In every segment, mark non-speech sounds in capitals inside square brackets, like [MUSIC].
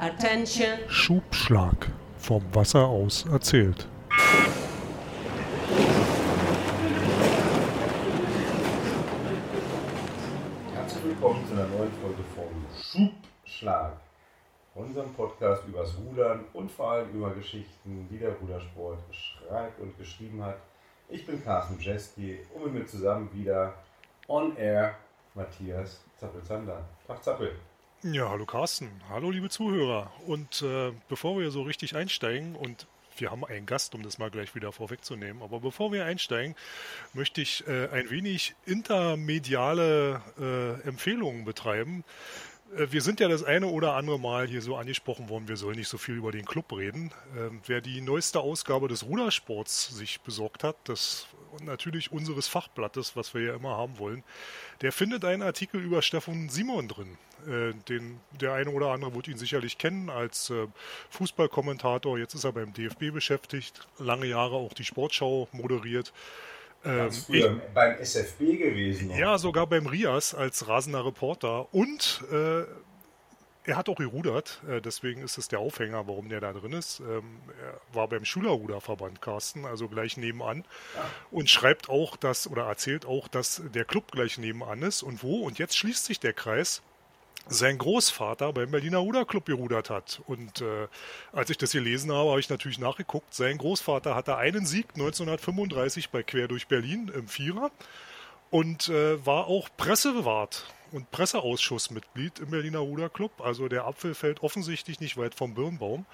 Attention. Schubschlag. Vom Wasser aus erzählt. Herzlich willkommen zu einer neuen Folge vom Schubschlag. Unserem Podcast übers Rudern und vor allem über Geschichten, die der Rudersport schreibt und geschrieben hat. Ich bin Carsten Jeski und mit mir zusammen wieder on air Matthias Zappel-Zander. Tag Zappel. Ja, hallo Carsten. Hallo liebe Zuhörer. Und äh, bevor wir so richtig einsteigen und wir haben einen Gast, um das mal gleich wieder vorwegzunehmen. Aber bevor wir einsteigen, möchte ich äh, ein wenig intermediale äh, Empfehlungen betreiben. Äh, wir sind ja das eine oder andere Mal hier so angesprochen worden, wir sollen nicht so viel über den Club reden. Ähm, wer die neueste Ausgabe des Rudersports sich besorgt hat, das natürlich unseres Fachblattes, was wir ja immer haben wollen, der findet einen Artikel über Stefan Simon drin. Äh, den, der eine oder andere wird ihn sicherlich kennen als äh, Fußballkommentator. Jetzt ist er beim DFB beschäftigt, lange Jahre auch die Sportschau moderiert. Ähm, ich, beim SFB gewesen. Ja, sogar beim Rias als rasender Reporter. Und äh, er hat auch gerudert, äh, deswegen ist es der Aufhänger, warum der da drin ist. Ähm, er war beim Schülerruderverband Carsten, also gleich nebenan. Ja. Und schreibt auch, dass, oder erzählt auch, dass der Club gleich nebenan ist und wo. Und jetzt schließt sich der Kreis sein Großvater beim Berliner Ruderclub gerudert hat. Und äh, als ich das gelesen habe, habe ich natürlich nachgeguckt. Sein Großvater hatte einen Sieg 1935 bei Quer durch Berlin im Vierer und äh, war auch Pressewart und Presseausschussmitglied im Berliner Ruderclub. Also der Apfel fällt offensichtlich nicht weit vom Birnbaum.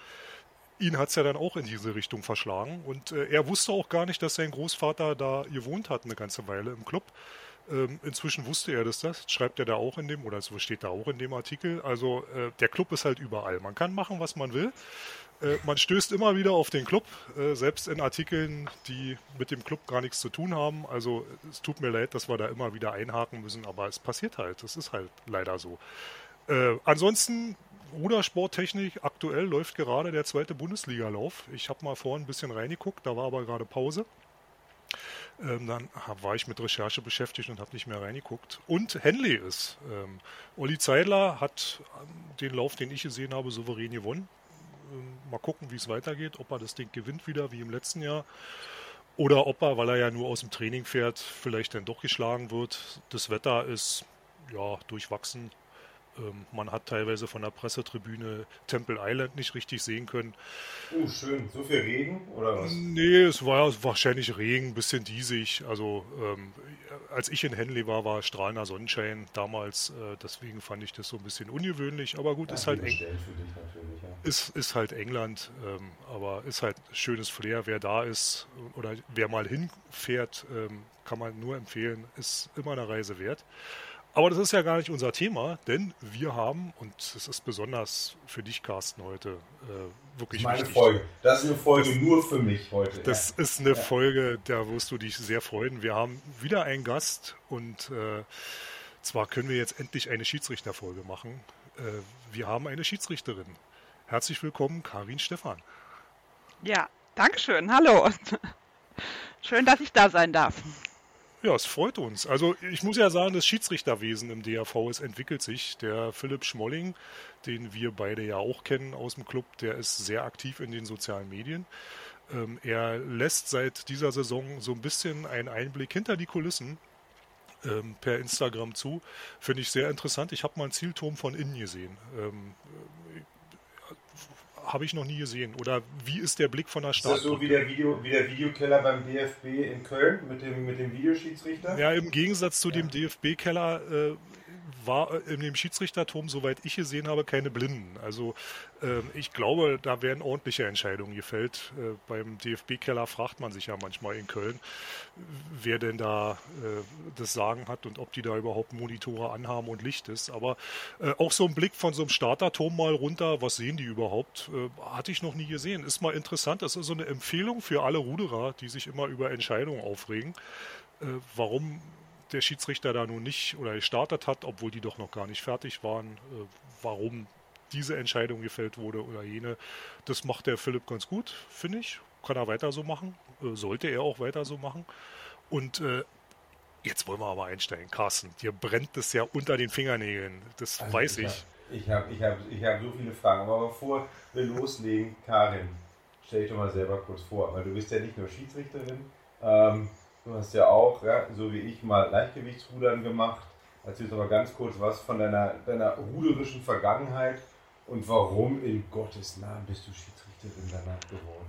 Ihn hat es ja dann auch in diese Richtung verschlagen. Und äh, er wusste auch gar nicht, dass sein Großvater da gewohnt hat eine ganze Weile im Club. Ähm, inzwischen wusste er das, das schreibt er da auch in dem, oder so steht da auch in dem Artikel. Also äh, der Club ist halt überall. Man kann machen, was man will. Äh, man stößt immer wieder auf den Club, äh, selbst in Artikeln, die mit dem Club gar nichts zu tun haben. Also es tut mir leid, dass wir da immer wieder einhaken müssen, aber es passiert halt. Das ist halt leider so. Äh, ansonsten Rudersporttechnik, aktuell läuft gerade der zweite Bundesligalauf. Ich habe mal vorhin ein bisschen reingeguckt, da war aber gerade Pause. Ähm, dann war ich mit Recherche beschäftigt und habe nicht mehr reingeguckt. Und Henley ist. Ähm, Olli Zeidler hat ähm, den Lauf, den ich gesehen habe, souverän gewonnen. Ähm, mal gucken, wie es weitergeht, ob er das Ding gewinnt wieder, wie im letzten Jahr. Oder ob er, weil er ja nur aus dem Training fährt, vielleicht dann doch geschlagen wird. Das Wetter ist ja durchwachsen. Ähm, man hat teilweise von der Pressetribüne Temple Island nicht richtig sehen können. Oh, schön. So viel Regen oder was? Nee, es war wahrscheinlich Regen, ein bisschen diesig. Also, ähm, als ich in Henley war, war strahlender Sonnenschein damals. Äh, deswegen fand ich das so ein bisschen ungewöhnlich. Aber gut, ja, ist halt Eng ja. ist, ist halt England. Ähm, aber ist halt schönes Flair. Wer da ist oder wer mal hinfährt, ähm, kann man nur empfehlen. Ist immer eine Reise wert. Aber das ist ja gar nicht unser Thema, denn wir haben, und es ist besonders für dich, Carsten, heute äh, wirklich das ist meine wichtig. Folge. Das ist eine Folge das, nur für mich heute. Das ja. ist eine ja. Folge, da wirst du dich sehr freuen. Wir haben wieder einen Gast und äh, zwar können wir jetzt endlich eine Schiedsrichterfolge machen. Äh, wir haben eine Schiedsrichterin. Herzlich willkommen, Karin Stephan. Ja, Dankeschön. Hallo. Schön, dass ich da sein darf. Ja, es freut uns. Also ich muss ja sagen, das Schiedsrichterwesen im DAV, es entwickelt sich. Der Philipp Schmolling, den wir beide ja auch kennen aus dem Club, der ist sehr aktiv in den sozialen Medien. Ähm, er lässt seit dieser Saison so ein bisschen einen Einblick hinter die Kulissen ähm, per Instagram zu. Finde ich sehr interessant. Ich habe mal einen Zielturm von innen gesehen. Ähm, habe ich noch nie gesehen. Oder wie ist der Blick von der Stadt? Ist das so wie der, Video, wie der Videokeller beim DFB in Köln mit dem, mit dem Videoschiedsrichter? Ja, im Gegensatz zu ja. dem DFB-Keller äh, war äh, in dem Schiedsrichterturm, soweit ich gesehen habe, keine Blinden. Also äh, ich glaube, da werden ordentliche Entscheidungen gefällt. Äh, beim DFB-Keller fragt man sich ja manchmal in Köln, wer denn da äh, das Sagen hat und ob die da überhaupt Monitore anhaben und Licht ist. Aber äh, auch so ein Blick von so einem Starterturm mal runter, was sehen die überhaupt, äh, hatte ich noch nie gesehen. Ist mal interessant. Das ist so eine Empfehlung für alle Ruderer, die sich immer über Entscheidungen aufregen. warum der Schiedsrichter da nun nicht oder gestartet hat, obwohl die doch noch gar nicht fertig waren, äh, warum diese Entscheidung gefällt wurde oder jene. Das macht der Philipp ganz gut, finde ich. Kann er weiter so machen. Äh, sollte er auch weiter so machen. Und äh, jetzt wollen wir aber einsteigen. Carsten, dir brennt es ja unter den Fingernägeln. Das also weiß ich. Ich habe ich hab, ich hab so viele Fragen, aber bevor wir loslegen, Karin, stell dich doch mal selber kurz vor, weil du bist ja nicht nur Schiedsrichterin, ähm, du hast ja auch, ja, so wie ich, mal Leichtgewichtsrudern gemacht. Erzähl doch mal ganz kurz was von deiner, deiner ruderischen Vergangenheit und warum in Gottes Namen bist du Schiedsrichterin danach geworden?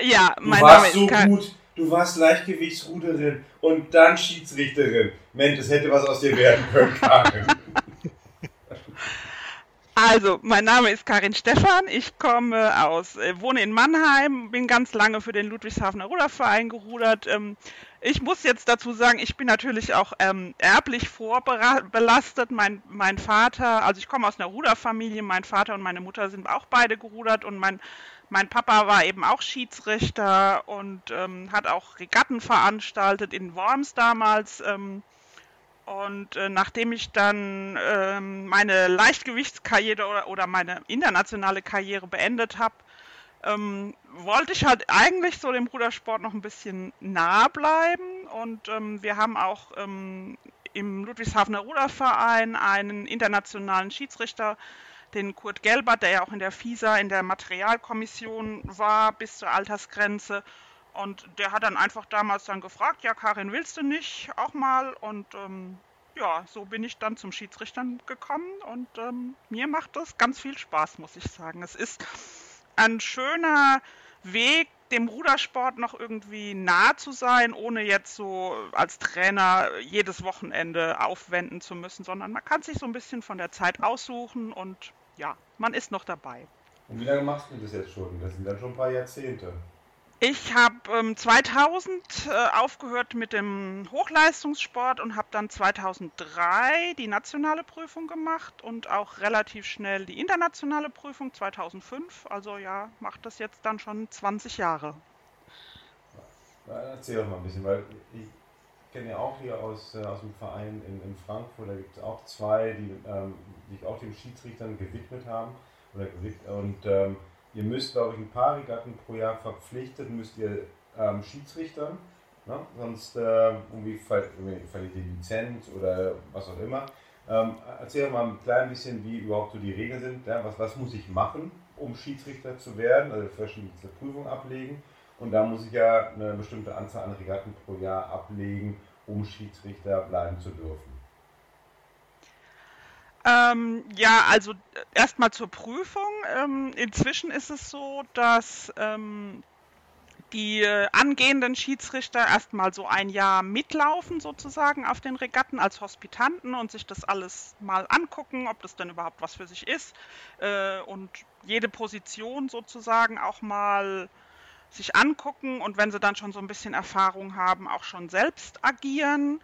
Ja, mein du warst Name ist so gut, du warst Leichtgewichtsruderin und dann Schiedsrichterin. Mensch, es hätte was aus dir werden können, Karin. Also, mein Name ist Karin Stephan. Ich komme aus, äh, wohne in Mannheim, bin ganz lange für den Ludwigshafener Ruderverein gerudert. Ähm, ich muss jetzt dazu sagen, ich bin natürlich auch ähm, erblich vorbelastet. Mein, mein Vater, also ich komme aus einer Ruderfamilie, mein Vater und meine Mutter sind auch beide gerudert und mein, mein Papa war eben auch Schiedsrichter und ähm, hat auch Regatten veranstaltet in Worms damals. Ähm, und äh, nachdem ich dann ähm, meine Leichtgewichtskarriere oder, oder, meine internationale Karriere beendet habe, ähm, wollte ich halt eigentlich so dem Rudersport noch ein bisschen nah bleiben. Und ähm, wir haben auch ähm, im Ludwigshafener Ruderverein einen internationalen Schiedsrichter, den Kurt Gelbert, der ja auch in der FISA in der Materialkommission war bis zur Altersgrenze. Und der hat dann einfach damals dann gefragt, ja, Karin, willst du nicht auch mal? Und ähm, ja, so bin ich dann zum Schiedsrichtern gekommen und ähm, mir macht das ganz viel Spaß, muss ich sagen. Es ist ein schöner Weg, dem Rudersport noch irgendwie nah zu sein, ohne jetzt so als Trainer jedes Wochenende aufwenden zu müssen, sondern man kann sich so ein bisschen von der Zeit aussuchen und ja, man ist noch dabei. Und wie lange machst du das jetzt schon? Das sind dann schon ein paar Jahrzehnte. Ich habe ähm, 2000 äh, aufgehört mit dem Hochleistungssport und habe dann 2003 die nationale Prüfung gemacht und auch relativ schnell die internationale Prüfung 2005. Also ja, macht das jetzt dann schon 20 Jahre. Ja, erzähl doch mal ein bisschen, weil ich kenne ja auch hier aus, äh, aus dem Verein in, in Frankfurt, da gibt es auch zwei, die ähm, sich auch den Schiedsrichtern gewidmet haben. Oder und ähm, Ihr müsst, glaube ich, ein paar Regatten pro Jahr verpflichtet, müsst ihr ähm, Schiedsrichtern, ne? sonst äh, irgendwie verliert ihr Lizenz oder was auch immer. Ähm, erzähl mal ein klein bisschen, wie überhaupt so die Regeln sind. Ja? Was, was muss ich machen, um Schiedsrichter zu werden, also verschiedene Prüfungen ablegen. Und da muss ich ja eine bestimmte Anzahl an Regatten pro Jahr ablegen, um Schiedsrichter bleiben zu dürfen. Ähm, ja, also äh, erstmal zur Prüfung. Ähm, inzwischen ist es so, dass ähm, die äh, angehenden Schiedsrichter erstmal so ein Jahr mitlaufen sozusagen auf den Regatten als Hospitanten und sich das alles mal angucken, ob das denn überhaupt was für sich ist äh, und jede Position sozusagen auch mal sich angucken und wenn sie dann schon so ein bisschen Erfahrung haben, auch schon selbst agieren.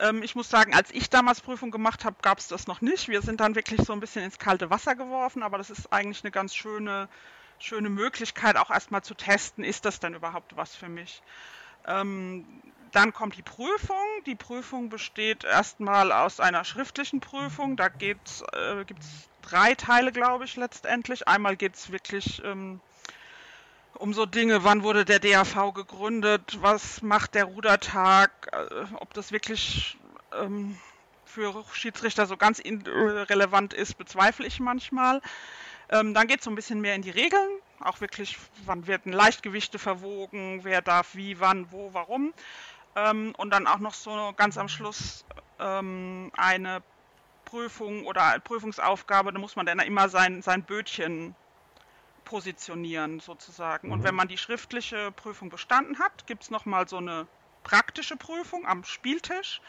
Ähm, ich muss sagen, als ich damals Prüfung gemacht habe, gab es das noch nicht. Wir sind dann wirklich so ein bisschen ins kalte Wasser geworfen, aber das ist eigentlich eine ganz schöne, schöne Möglichkeit, auch erstmal zu testen, ist das denn überhaupt was für mich. Ähm, dann kommt die Prüfung. Die Prüfung besteht erstmal aus einer schriftlichen Prüfung. Da äh, gibt es drei Teile, glaube ich, letztendlich. Einmal geht es wirklich ähm, um so Dinge, wann wurde der DAV gegründet, was macht der Rudertag, äh, ob das wirklich ähm, für Schiedsrichter so ganz relevant ist, bezweifle ich manchmal. Ähm, dann geht es so ein bisschen mehr in die Regeln, auch wirklich, wann werden Leichtgewichte verwogen, wer darf wie, wann, wo, warum. Ähm, und dann auch noch so ganz am Schluss ähm, eine Prüfung oder Prüfungsaufgabe, da muss man dann immer sein, sein Bötchen positionieren sozusagen. Mhm. Und wenn man die schriftliche Prüfung bestanden hat, gibt es nochmal so eine praktische Prüfung am Spieltisch.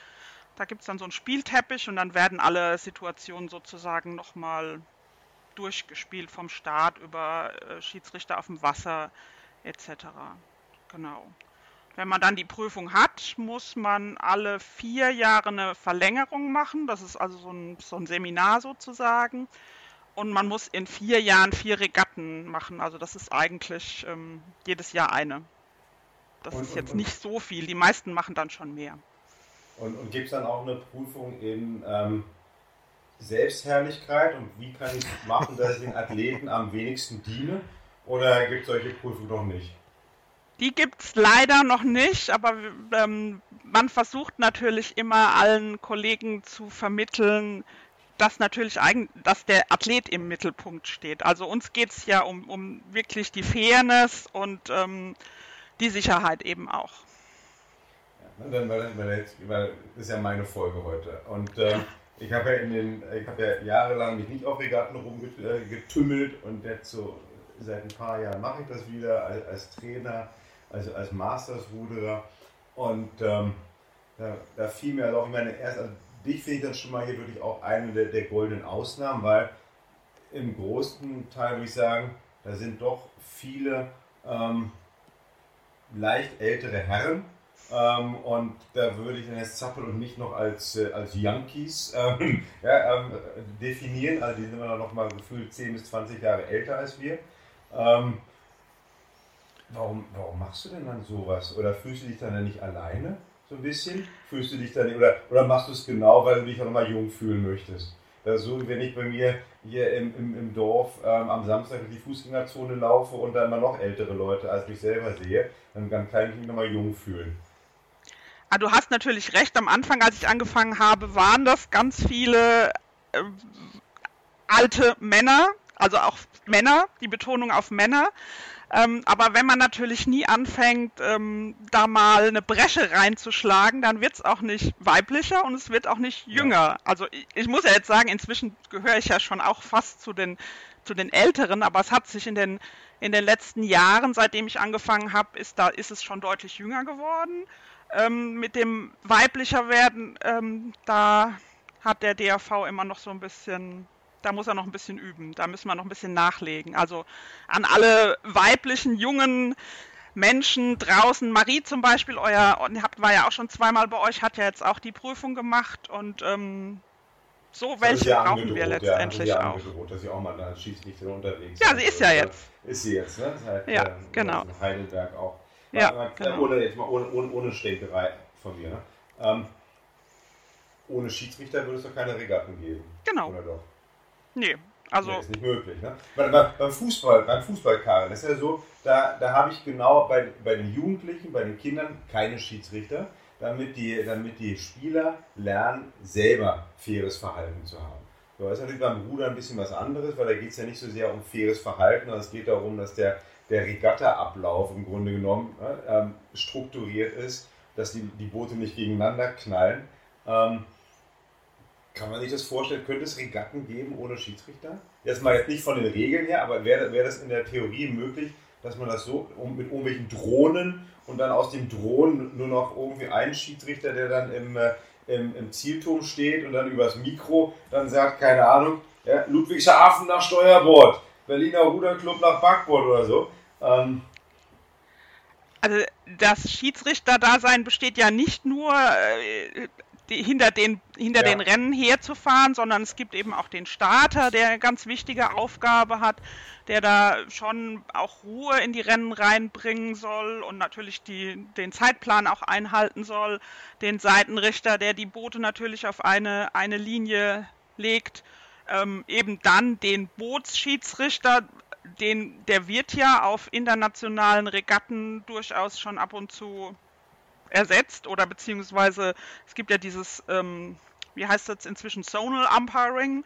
Da gibt es dann so einen Spielteppich und dann werden alle Situationen sozusagen nochmal durchgespielt vom Start über äh, Schiedsrichter auf dem Wasser etc. Genau. Wenn man dann die Prüfung hat, muss man alle vier Jahre eine Verlängerung machen. Das ist also so ein, so ein Seminar sozusagen. Und man muss in vier Jahren vier Regatten machen. Also das ist eigentlich ähm, jedes Jahr eine. Das und, ist jetzt und, nicht so viel. Die meisten machen dann schon mehr. Und, und gibt es dann auch eine Prüfung in ähm, Selbstherrlichkeit und wie kann ich machen, dass ich den Athleten am wenigsten diene? Oder gibt es solche Prüfungen noch nicht? Die gibt es leider noch nicht, aber ähm, man versucht natürlich immer allen Kollegen zu vermitteln, dass natürlich eigen, dass der Athlet im Mittelpunkt steht. Also uns geht es ja um, um wirklich die Fairness und ähm, die Sicherheit eben auch. Ja, dann, weil, weil, weil, das ist ja meine Folge heute. Und äh, ich habe ja in den, ich habe ja jahrelang mich nicht auf Regatten rumgetümmelt und jetzt so seit ein paar Jahren mache ich das wieder als, als Trainer, also als Masters-Ruderer. Und ähm, da, da, fiel mir halt auch, meine, erst, also dich finde ich dann schon mal hier wirklich auch eine der, der goldenen Ausnahmen, weil im großen Teil würde ich sagen, da sind doch viele ähm, leicht ältere Herren. Ähm, und da würde ich dann jetzt Zappel und mich noch als, äh, als Yankees ähm, [LAUGHS] ja, ähm, definieren. Also die sind immer noch mal gefühlt 10 bis 20 Jahre älter als wir. Ähm, warum, warum machst du denn dann sowas? Oder fühlst du dich dann nicht alleine? So ein bisschen? Fühlst du dich dann, oder, oder machst du es genau, weil du dich auch mal jung fühlen möchtest? so, wenn ich bei mir hier im, im, im Dorf ähm, am Samstag durch die Fußgängerzone laufe und dann mal noch ältere Leute als mich selber sehe, dann, dann kann ich mich nochmal jung fühlen. Ah, du hast natürlich recht. Am Anfang, als ich angefangen habe, waren das ganz viele äh, alte Männer, also auch Männer, die Betonung auf Männer. Ähm, aber wenn man natürlich nie anfängt, ähm, da mal eine Bresche reinzuschlagen, dann wird es auch nicht weiblicher und es wird auch nicht jünger. Also ich, ich, muss ja jetzt sagen, inzwischen gehöre ich ja schon auch fast zu den, zu den Älteren, aber es hat sich in den, in den letzten Jahren, seitdem ich angefangen habe, ist, da, ist es schon deutlich jünger geworden. Ähm, mit dem weiblicher werden, ähm, da hat der DAV immer noch so ein bisschen da muss er noch ein bisschen üben. Da müssen wir noch ein bisschen nachlegen. Also an alle weiblichen, jungen Menschen draußen, Marie zum Beispiel, euer, war ja auch schon zweimal bei euch, hat ja jetzt auch die Prüfung gemacht und ähm, so welche brauchen wir letztendlich ja, auch. Dass sie auch mal als Schiedsrichterin unterwegs Ja, sie ist ja jetzt. Ist sie jetzt, ne? Seit, ja, äh, genau. Heidelberg auch. Ja, mal, genau. ohne, jetzt mal ohne, ohne, ohne Stänkerei von mir. Ne? Ähm, ohne Schiedsrichter würde es doch keine Regatten geben. Genau. Oder doch? Nee, also. Nee, ist nicht möglich. Ne? Bei, bei, beim Fußball, beim Fußball, Karin, ist ja so, da, da habe ich genau bei, bei den Jugendlichen, bei den Kindern keine Schiedsrichter, damit die, damit die Spieler lernen, selber faires Verhalten zu haben. So, das ist natürlich beim Ruder ein bisschen was anderes, weil da geht es ja nicht so sehr um faires Verhalten, sondern es geht darum, dass der, der Regatta-Ablauf im Grunde genommen ne, ähm, strukturiert ist, dass die, die Boote nicht gegeneinander knallen. Ähm, kann man sich das vorstellen? Könnte es Regatten geben ohne Schiedsrichter? Erstmal jetzt nicht von den Regeln her, aber wäre wär das in der Theorie möglich, dass man das so mit irgendwelchen Drohnen und dann aus dem Drohnen nur noch irgendwie ein Schiedsrichter, der dann im, äh, im, im Zielturm steht und dann übers Mikro dann sagt, keine Ahnung, ja, Ludwigshafen nach Steuerbord, Berliner Ruderclub nach Backbord oder so. Ähm, also das Schiedsrichterdasein besteht ja nicht nur äh, die, hinter, den, hinter ja. den Rennen herzufahren, sondern es gibt eben auch den Starter, der eine ganz wichtige Aufgabe hat, der da schon auch Ruhe in die Rennen reinbringen soll und natürlich die, den Zeitplan auch einhalten soll, den Seitenrichter, der die Boote natürlich auf eine, eine Linie legt, ähm, eben dann den Bootsschiedsrichter, den, der wird ja auf internationalen Regatten durchaus schon ab und zu ersetzt oder beziehungsweise es gibt ja dieses, ähm, wie heißt das inzwischen, Zonal Umpiring,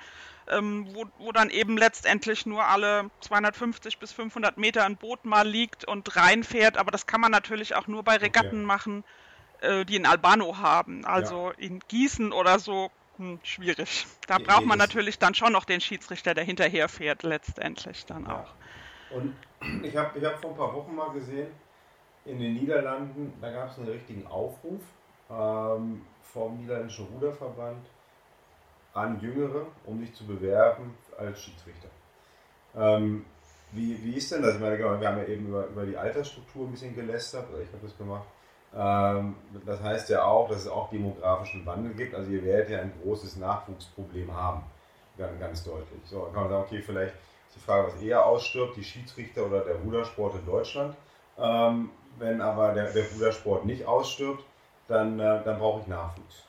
ähm, wo, wo dann eben letztendlich nur alle 250 bis 500 Meter ein Boot mal liegt und reinfährt, aber das kann man natürlich auch nur bei Regatten okay. machen, äh, die in Albano haben. Also ja. in Gießen oder so hm, schwierig. Da nee, braucht man natürlich dann schon noch den Schiedsrichter, der hinterher fährt, letztendlich dann ja. auch. Und [CLEARS THROAT] ich habe ich hab vor ein paar Wochen mal gesehen, in den Niederlanden, da gab es einen richtigen Aufruf ähm, vom Niederländischen Ruderverband an Jüngere, um sich zu bewerben als Schiedsrichter. Ähm, wie, wie ist denn das? Ich meine, genau, wir haben ja eben über, über die Altersstruktur ein bisschen gelästert, ich habe das gemacht. Ähm, das heißt ja auch, dass es auch demografischen Wandel gibt. Also ihr werdet ja ein großes Nachwuchsproblem haben, ganz, ganz deutlich. So, dann kann man sagen, okay, vielleicht ist die Frage, was eher ausstirbt, die Schiedsrichter oder der Rudersport in Deutschland. Ähm, wenn aber der, der Rudersport nicht ausstirbt, dann, äh, dann brauche ich Nachwuchs.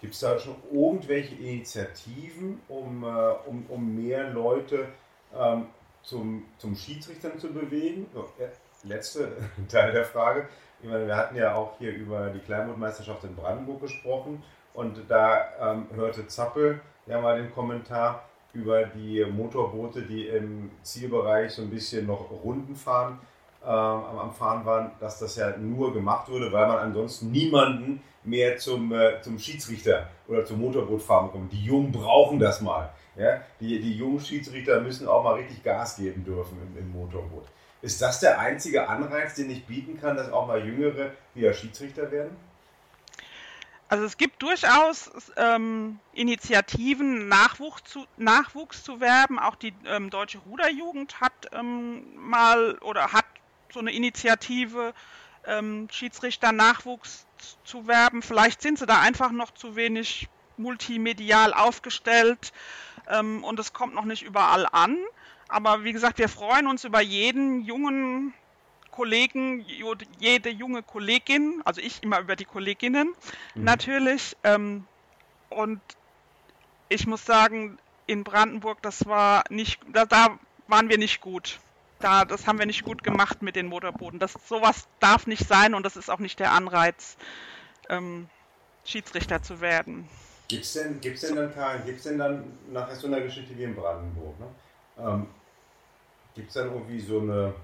Gibt es da schon irgendwelche Initiativen, um, äh, um, um mehr Leute ähm, zum, zum Schiedsrichtern zu bewegen? So, ja, letzte [LAUGHS] Teil der Frage. Ich meine, wir hatten ja auch hier über die Kleinbootmeisterschaft in Brandenburg gesprochen und da ähm, hörte Zappel ja mal den Kommentar über die Motorboote, die im Zielbereich so ein bisschen noch Runden fahren, äh, am Fahren waren, dass das ja nur gemacht wurde, weil man ansonsten niemanden mehr zum, äh, zum Schiedsrichter oder zum Motorbootfahren bekommt. Die Jungen brauchen das mal. Ja? Die, die jungen Schiedsrichter müssen auch mal richtig Gas geben dürfen im, im Motorboot. Ist das der einzige Anreiz, den ich bieten kann, dass auch mal Jüngere wieder Schiedsrichter werden? Also es gibt durchaus ähm, Initiativen, Nachwuchs zu, Nachwuchs zu werben. Auch die ähm, Deutsche Ruderjugend hat ähm, mal oder hat so eine Initiative, ähm, Schiedsrichter Nachwuchs zu werben. Vielleicht sind sie da einfach noch zu wenig multimedial aufgestellt ähm, und es kommt noch nicht überall an. Aber wie gesagt, wir freuen uns über jeden jungen Kollegen, jede junge Kollegin, also ich immer über die Kolleginnen mhm. natürlich. Ähm, und ich muss sagen, in Brandenburg, das war nicht, da, da, waren wir nicht gut. Da, das haben wir nicht gut gemacht mit den Motorbooten. Das sowas darf nicht sein und das ist auch nicht der Anreiz, ähm, Schiedsrichter zu werden. Gibt es denn, gibt's denn dann, Karin, gibt es denn dann nach so einer Geschichte wie in Brandenburg, ne? ähm, gibt es dann irgendwie so eine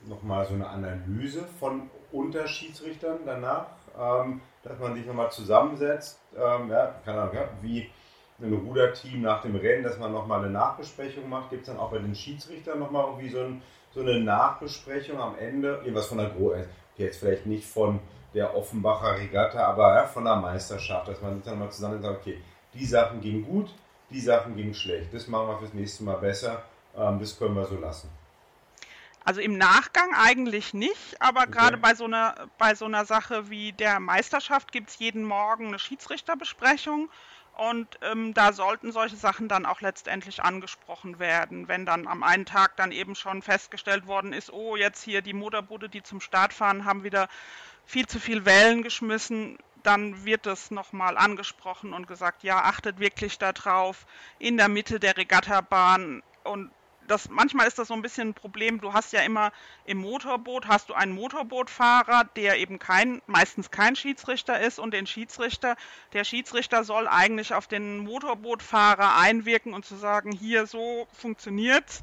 nochmal so eine Analyse von Unterschiedsrichtern danach, ähm, dass man sich nochmal zusammensetzt, ähm, ja, keine Ahnung, ja, wie ein Ruderteam nach dem Rennen, dass man nochmal eine Nachbesprechung macht. Gibt es dann auch bei den Schiedsrichtern nochmal irgendwie so, ein, so, eine Nachbesprechung am Ende, irgendwas von der Gro jetzt vielleicht nicht von der Offenbacher Regatta, aber ja, von der Meisterschaft, dass man sich dann mal zusammen sagt, okay, die Sachen gingen gut, die Sachen gingen schlecht, das machen wir fürs nächste Mal besser, ähm, das können wir so lassen. Also im Nachgang eigentlich nicht, aber okay. gerade bei so einer bei so einer Sache wie der Meisterschaft gibt es jeden Morgen eine Schiedsrichterbesprechung und ähm, da sollten solche Sachen dann auch letztendlich angesprochen werden, wenn dann am einen Tag dann eben schon festgestellt worden ist, oh, jetzt hier die Motorbude, die zum Start fahren, haben wieder viel zu viel Wellen geschmissen, dann wird es nochmal angesprochen und gesagt, ja, achtet wirklich darauf, in der Mitte der Regattabahn und das, manchmal ist das so ein bisschen ein Problem. Du hast ja immer im Motorboot hast du einen Motorbootfahrer, der eben kein, meistens kein Schiedsrichter ist und den Schiedsrichter. Der Schiedsrichter soll eigentlich auf den Motorbootfahrer einwirken und zu sagen, hier so funktioniert's.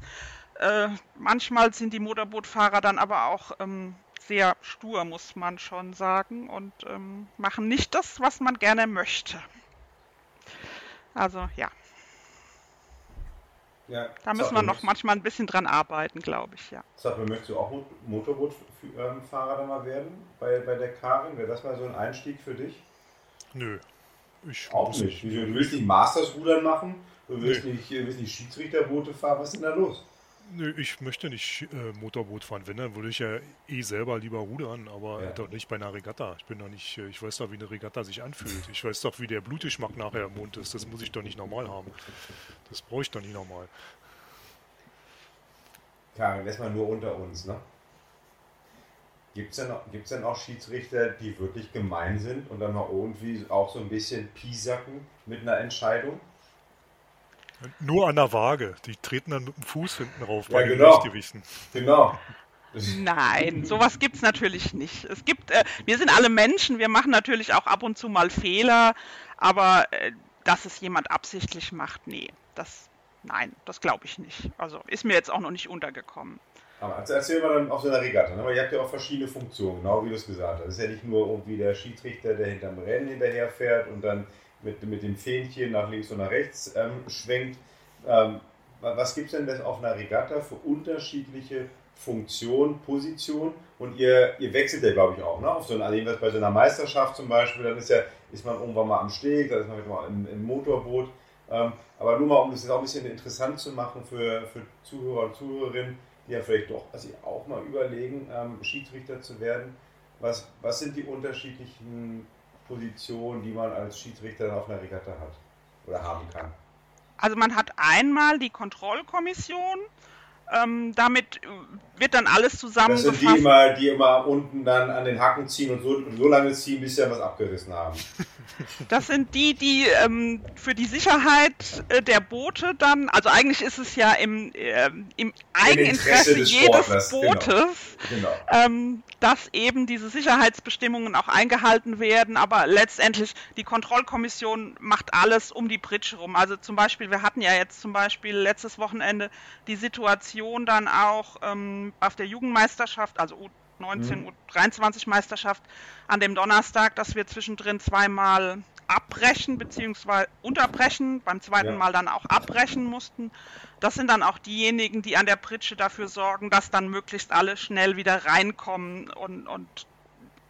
Äh, manchmal sind die Motorbootfahrer dann aber auch ähm, sehr stur, muss man schon sagen, und ähm, machen nicht das, was man gerne möchte. Also ja. Ja, da müssen wir noch manchmal ein bisschen dran arbeiten, glaube ich, ja. Sag mal, möchtest du auch Motorbootfahrer dann mal werden bei, bei der Karin? Wäre das mal so ein Einstieg für dich? Nö. Ich auch nicht. Du willst nicht Masters-Rudern machen? Du willst, nee. nicht, willst nicht Schiedsrichterboote fahren? Was ist denn da los? Nö, ich möchte nicht äh, Motorboot fahren. Wenn, dann würde ich ja eh selber lieber rudern, aber ja. doch nicht bei einer Regatta. Ich bin doch nicht, äh, ich weiß doch, wie eine Regatta sich anfühlt. Ich weiß doch, wie der Blutgeschmack nachher im Mund ist. Das muss ich doch nicht normal haben. Das brauche ich doch nicht normal. Karin, erstmal nur unter uns, ne? Gibt es denn, denn auch Schiedsrichter, die wirklich gemein sind und dann mal irgendwie auch so ein bisschen piesacken mit einer Entscheidung? Nur an der Waage. Die treten dann mit dem Fuß hinten rauf ja, bei genau. den Gewichten. Genau. Nein, sowas gibt es natürlich nicht. Es gibt, äh, wir sind alle Menschen, wir machen natürlich auch ab und zu mal Fehler, aber äh, dass es jemand absichtlich macht, nee, das, nein, das glaube ich nicht. Also ist mir jetzt auch noch nicht untergekommen. Aber erzähl mal dann auf so einer Regatta, ne? weil ihr habt ja auch verschiedene Funktionen, genau wie du es gesagt hast. Es ist ja nicht nur irgendwie der Schiedsrichter, der hinterm Rennen hinterherfährt und dann mit, mit dem Fähnchen nach links und nach rechts ähm, schwenkt. Ähm, was gibt es denn das auf einer Regatta für unterschiedliche Funktionen, Positionen? Und ihr, ihr wechselt ja, glaube ich, auch, ne? Auf so einer, also bei so einer Meisterschaft zum Beispiel, dann ist ja, ist man irgendwann mal am Steg, dann ist man mal im, im Motorboot. Ähm, aber nur mal, um das jetzt auch ein bisschen interessant zu machen für, für Zuhörer und Zuhörerinnen, die ja vielleicht doch also auch mal überlegen, ähm, Schiedsrichter zu werden. Was, was sind die unterschiedlichen Position, die man als Schiedsrichter auf einer Regatta hat oder haben kann? Also man hat einmal die Kontrollkommission, ähm, damit wird dann alles zusammengefasst. Das sind die immer, die immer unten dann an den Hacken ziehen und so, und so lange ziehen, bis sie ja was abgerissen haben. [LAUGHS] Das sind die, die ähm, für die Sicherheit äh, der Boote dann, also eigentlich ist es ja im, äh, im Eigeninteresse jedes genau. Bootes, genau. Genau. Ähm, dass eben diese Sicherheitsbestimmungen auch eingehalten werden, aber letztendlich die Kontrollkommission macht alles um die Bridge rum. Also zum Beispiel, wir hatten ja jetzt zum Beispiel letztes Wochenende die Situation dann auch ähm, auf der Jugendmeisterschaft, also 19 mhm. 23 Meisterschaft an dem Donnerstag, dass wir zwischendrin zweimal abbrechen bzw. unterbrechen, beim zweiten ja. Mal dann auch abbrechen mussten. Das sind dann auch diejenigen, die an der Pritsche dafür sorgen, dass dann möglichst alle schnell wieder reinkommen und, und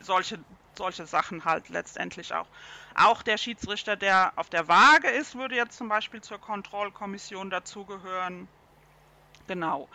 solche, solche Sachen halt letztendlich auch. Auch der Schiedsrichter, der auf der Waage ist, würde jetzt zum Beispiel zur Kontrollkommission dazugehören. Genau.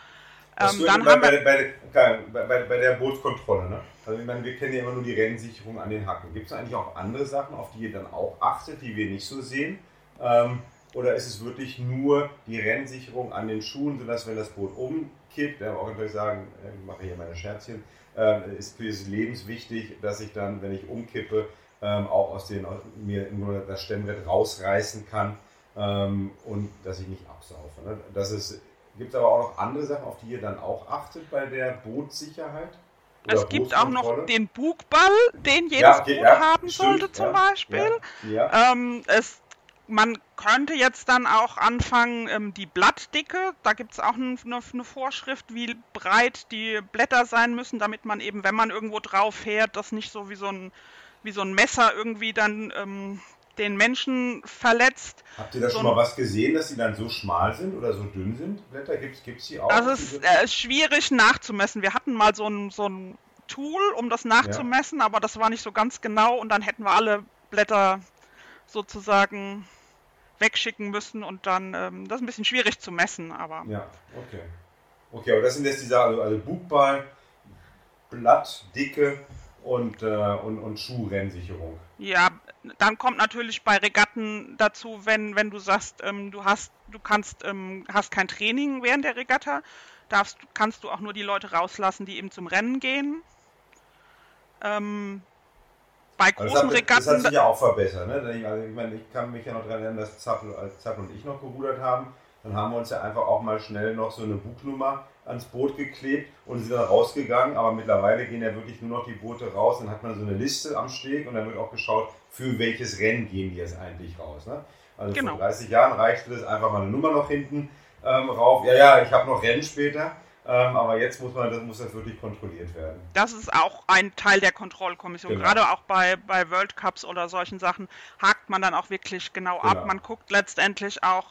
Ähm, dann bei, haben wir bei, bei, bei, bei, der Bootskontrolle, ne? Also ich meine, wir kennen ja immer nur die Rennsicherung an den Hacken. Gibt es eigentlich auch andere Sachen, auf die ihr dann auch achtet, die wir nicht so sehen? Ähm, oder ist es wirklich nur die Rennsicherung an den Schuhen, sodass wenn das Boot umkippt, ja, auch gleich sagen, äh, ich mache hier meine Scherzchen, äh, ist für das lebenswichtig, dass ich dann, wenn ich umkippe, ähm, auch aus den, mir nur das Stemmbrett rausreißen kann ähm, und dass ich nicht absaufe. Ne? Das ist Gibt es aber auch noch andere Sachen, auf die ihr dann auch achtet bei der Bootssicherheit? es gibt auch noch den Bugball, den jedes ja, okay, Boot ja, haben stimmt, sollte zum ja, Beispiel. Ähm, es, man könnte jetzt dann auch anfangen, ähm, die Blattdicke, da gibt es auch eine, eine, Vorschrift, wie breit die Blätter sein müssen, damit man eben, wenn man irgendwo drauf fährt, das nicht so wie so ein, wie so ein Messer irgendwie dann ähm, den Menschen verletzt. Habt ihr da schon mal was gesehen, dass sie dann so schmal sind oder so dünn sind? Blätter gibt es die auch? Das ist äh, schwierig nachzumessen. Wir hatten mal so ein, so ein Tool, um das nachzumessen, ja. aber das war nicht so ganz genau und dann hätten wir alle Blätter sozusagen wegschicken müssen und dann, ähm, das ist ein bisschen schwierig zu messen, aber. Ja, okay. Okay, aber das sind jetzt diese also, also Bugball, Blattdicke und, äh, und, und Schuhrennsicherung. Ja, dann kommt natürlich bei Regatten dazu, wenn, wenn du sagst, ähm, du hast, du kannst, ähm, hast kein Training während der Regatta, darfst, kannst du auch nur die Leute rauslassen, die eben zum Rennen gehen. Ähm, bei großen das hat, Regatten. Das hat sich ja auch verbessert, ne? Also ich, meine, ich kann mich ja noch daran erinnern, dass Zappel, als Zappel und ich noch gerudert haben. Dann haben wir uns ja einfach auch mal schnell noch so eine Buchnummer ans Boot geklebt und sind dann rausgegangen. Aber mittlerweile gehen ja wirklich nur noch die Boote raus. Dann hat man so eine Liste am Steg und dann wird auch geschaut, für welches Rennen gehen die jetzt eigentlich raus. Ne? Also genau. vor 30 Jahren reichte das einfach mal eine Nummer noch hinten ähm, rauf. Ja, ja, ich habe noch Rennen später. Ähm, aber jetzt muss man, das muss das wirklich kontrolliert werden. Das ist auch ein Teil der Kontrollkommission. Genau. Gerade auch bei, bei World Cups oder solchen Sachen hakt man dann auch wirklich genau, genau. ab. Man guckt letztendlich auch,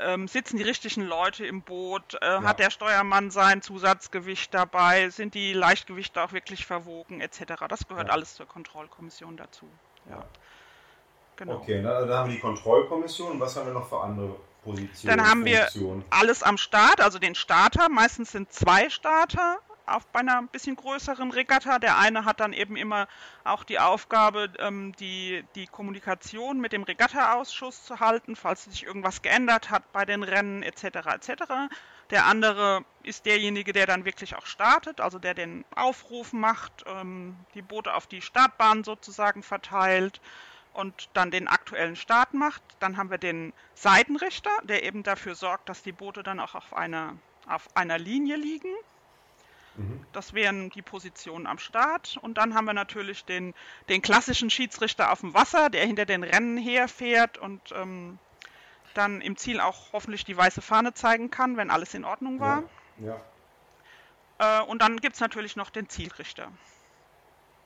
ähm, sitzen die richtigen Leute im Boot? Äh, ja. Hat der Steuermann sein Zusatzgewicht dabei? Sind die Leichtgewichte auch wirklich verwogen, etc.? Das gehört ja. alles zur Kontrollkommission dazu. Ja. Genau. Okay, dann haben wir die Kontrollkommission. Was haben wir noch für andere Positionen? Dann haben wir alles am Start, also den Starter. Meistens sind zwei Starter auf bei einer bisschen größeren Regatta. Der eine hat dann eben immer auch die Aufgabe, ähm, die, die Kommunikation mit dem Regatta-Ausschuss zu halten, falls sich irgendwas geändert hat bei den Rennen etc. etc. Der andere ist derjenige, der dann wirklich auch startet, also der den Aufruf macht, ähm, die Boote auf die Startbahn sozusagen verteilt und dann den aktuellen Start macht. Dann haben wir den Seitenrichter, der eben dafür sorgt, dass die Boote dann auch auf einer, auf einer Linie liegen. Mhm. Das wären die Positionen am Start. Und dann haben wir natürlich den, den klassischen Schiedsrichter auf dem Wasser, der hinter den Rennen herfährt und ähm, dann im Ziel auch hoffentlich die weiße Fahne zeigen kann, wenn alles in Ordnung war. Ja. ja. Äh, und dann gibt es natürlich noch den Zielrichter.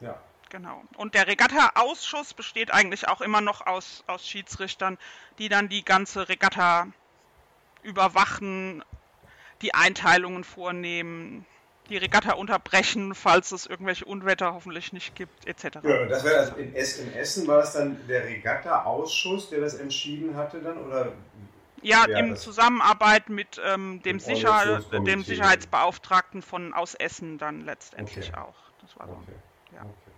Ja. Genau. Und der Regatta-Ausschuss besteht eigentlich auch immer noch aus, aus Schiedsrichtern, die dann die ganze Regatta überwachen, die Einteilungen vornehmen, die Regatta unterbrechen, falls es irgendwelche Unwetter hoffentlich nicht gibt, etc. Ja, das wäre also in, Essen war es dann der Regatta-Ausschuss, der das entschieden hatte dann oder? Ja, in Zusammenarbeit mit ähm, dem, Sicher dem Sicherheitsbeauftragten von aus Essen dann letztendlich okay. auch. Das war so. Okay. Ja. Okay.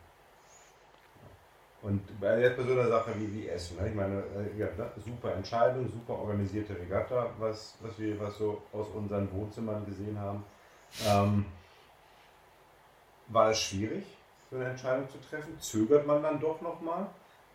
Und bei, jetzt bei so einer Sache wie, wie Essen, ne? ich meine, äh, ja, ne? super Entscheidung, super organisierte Regatta, was, was wir was so aus unseren Wohnzimmern gesehen haben. Ähm, war es schwierig, so eine Entscheidung zu treffen? Zögert man dann doch nochmal?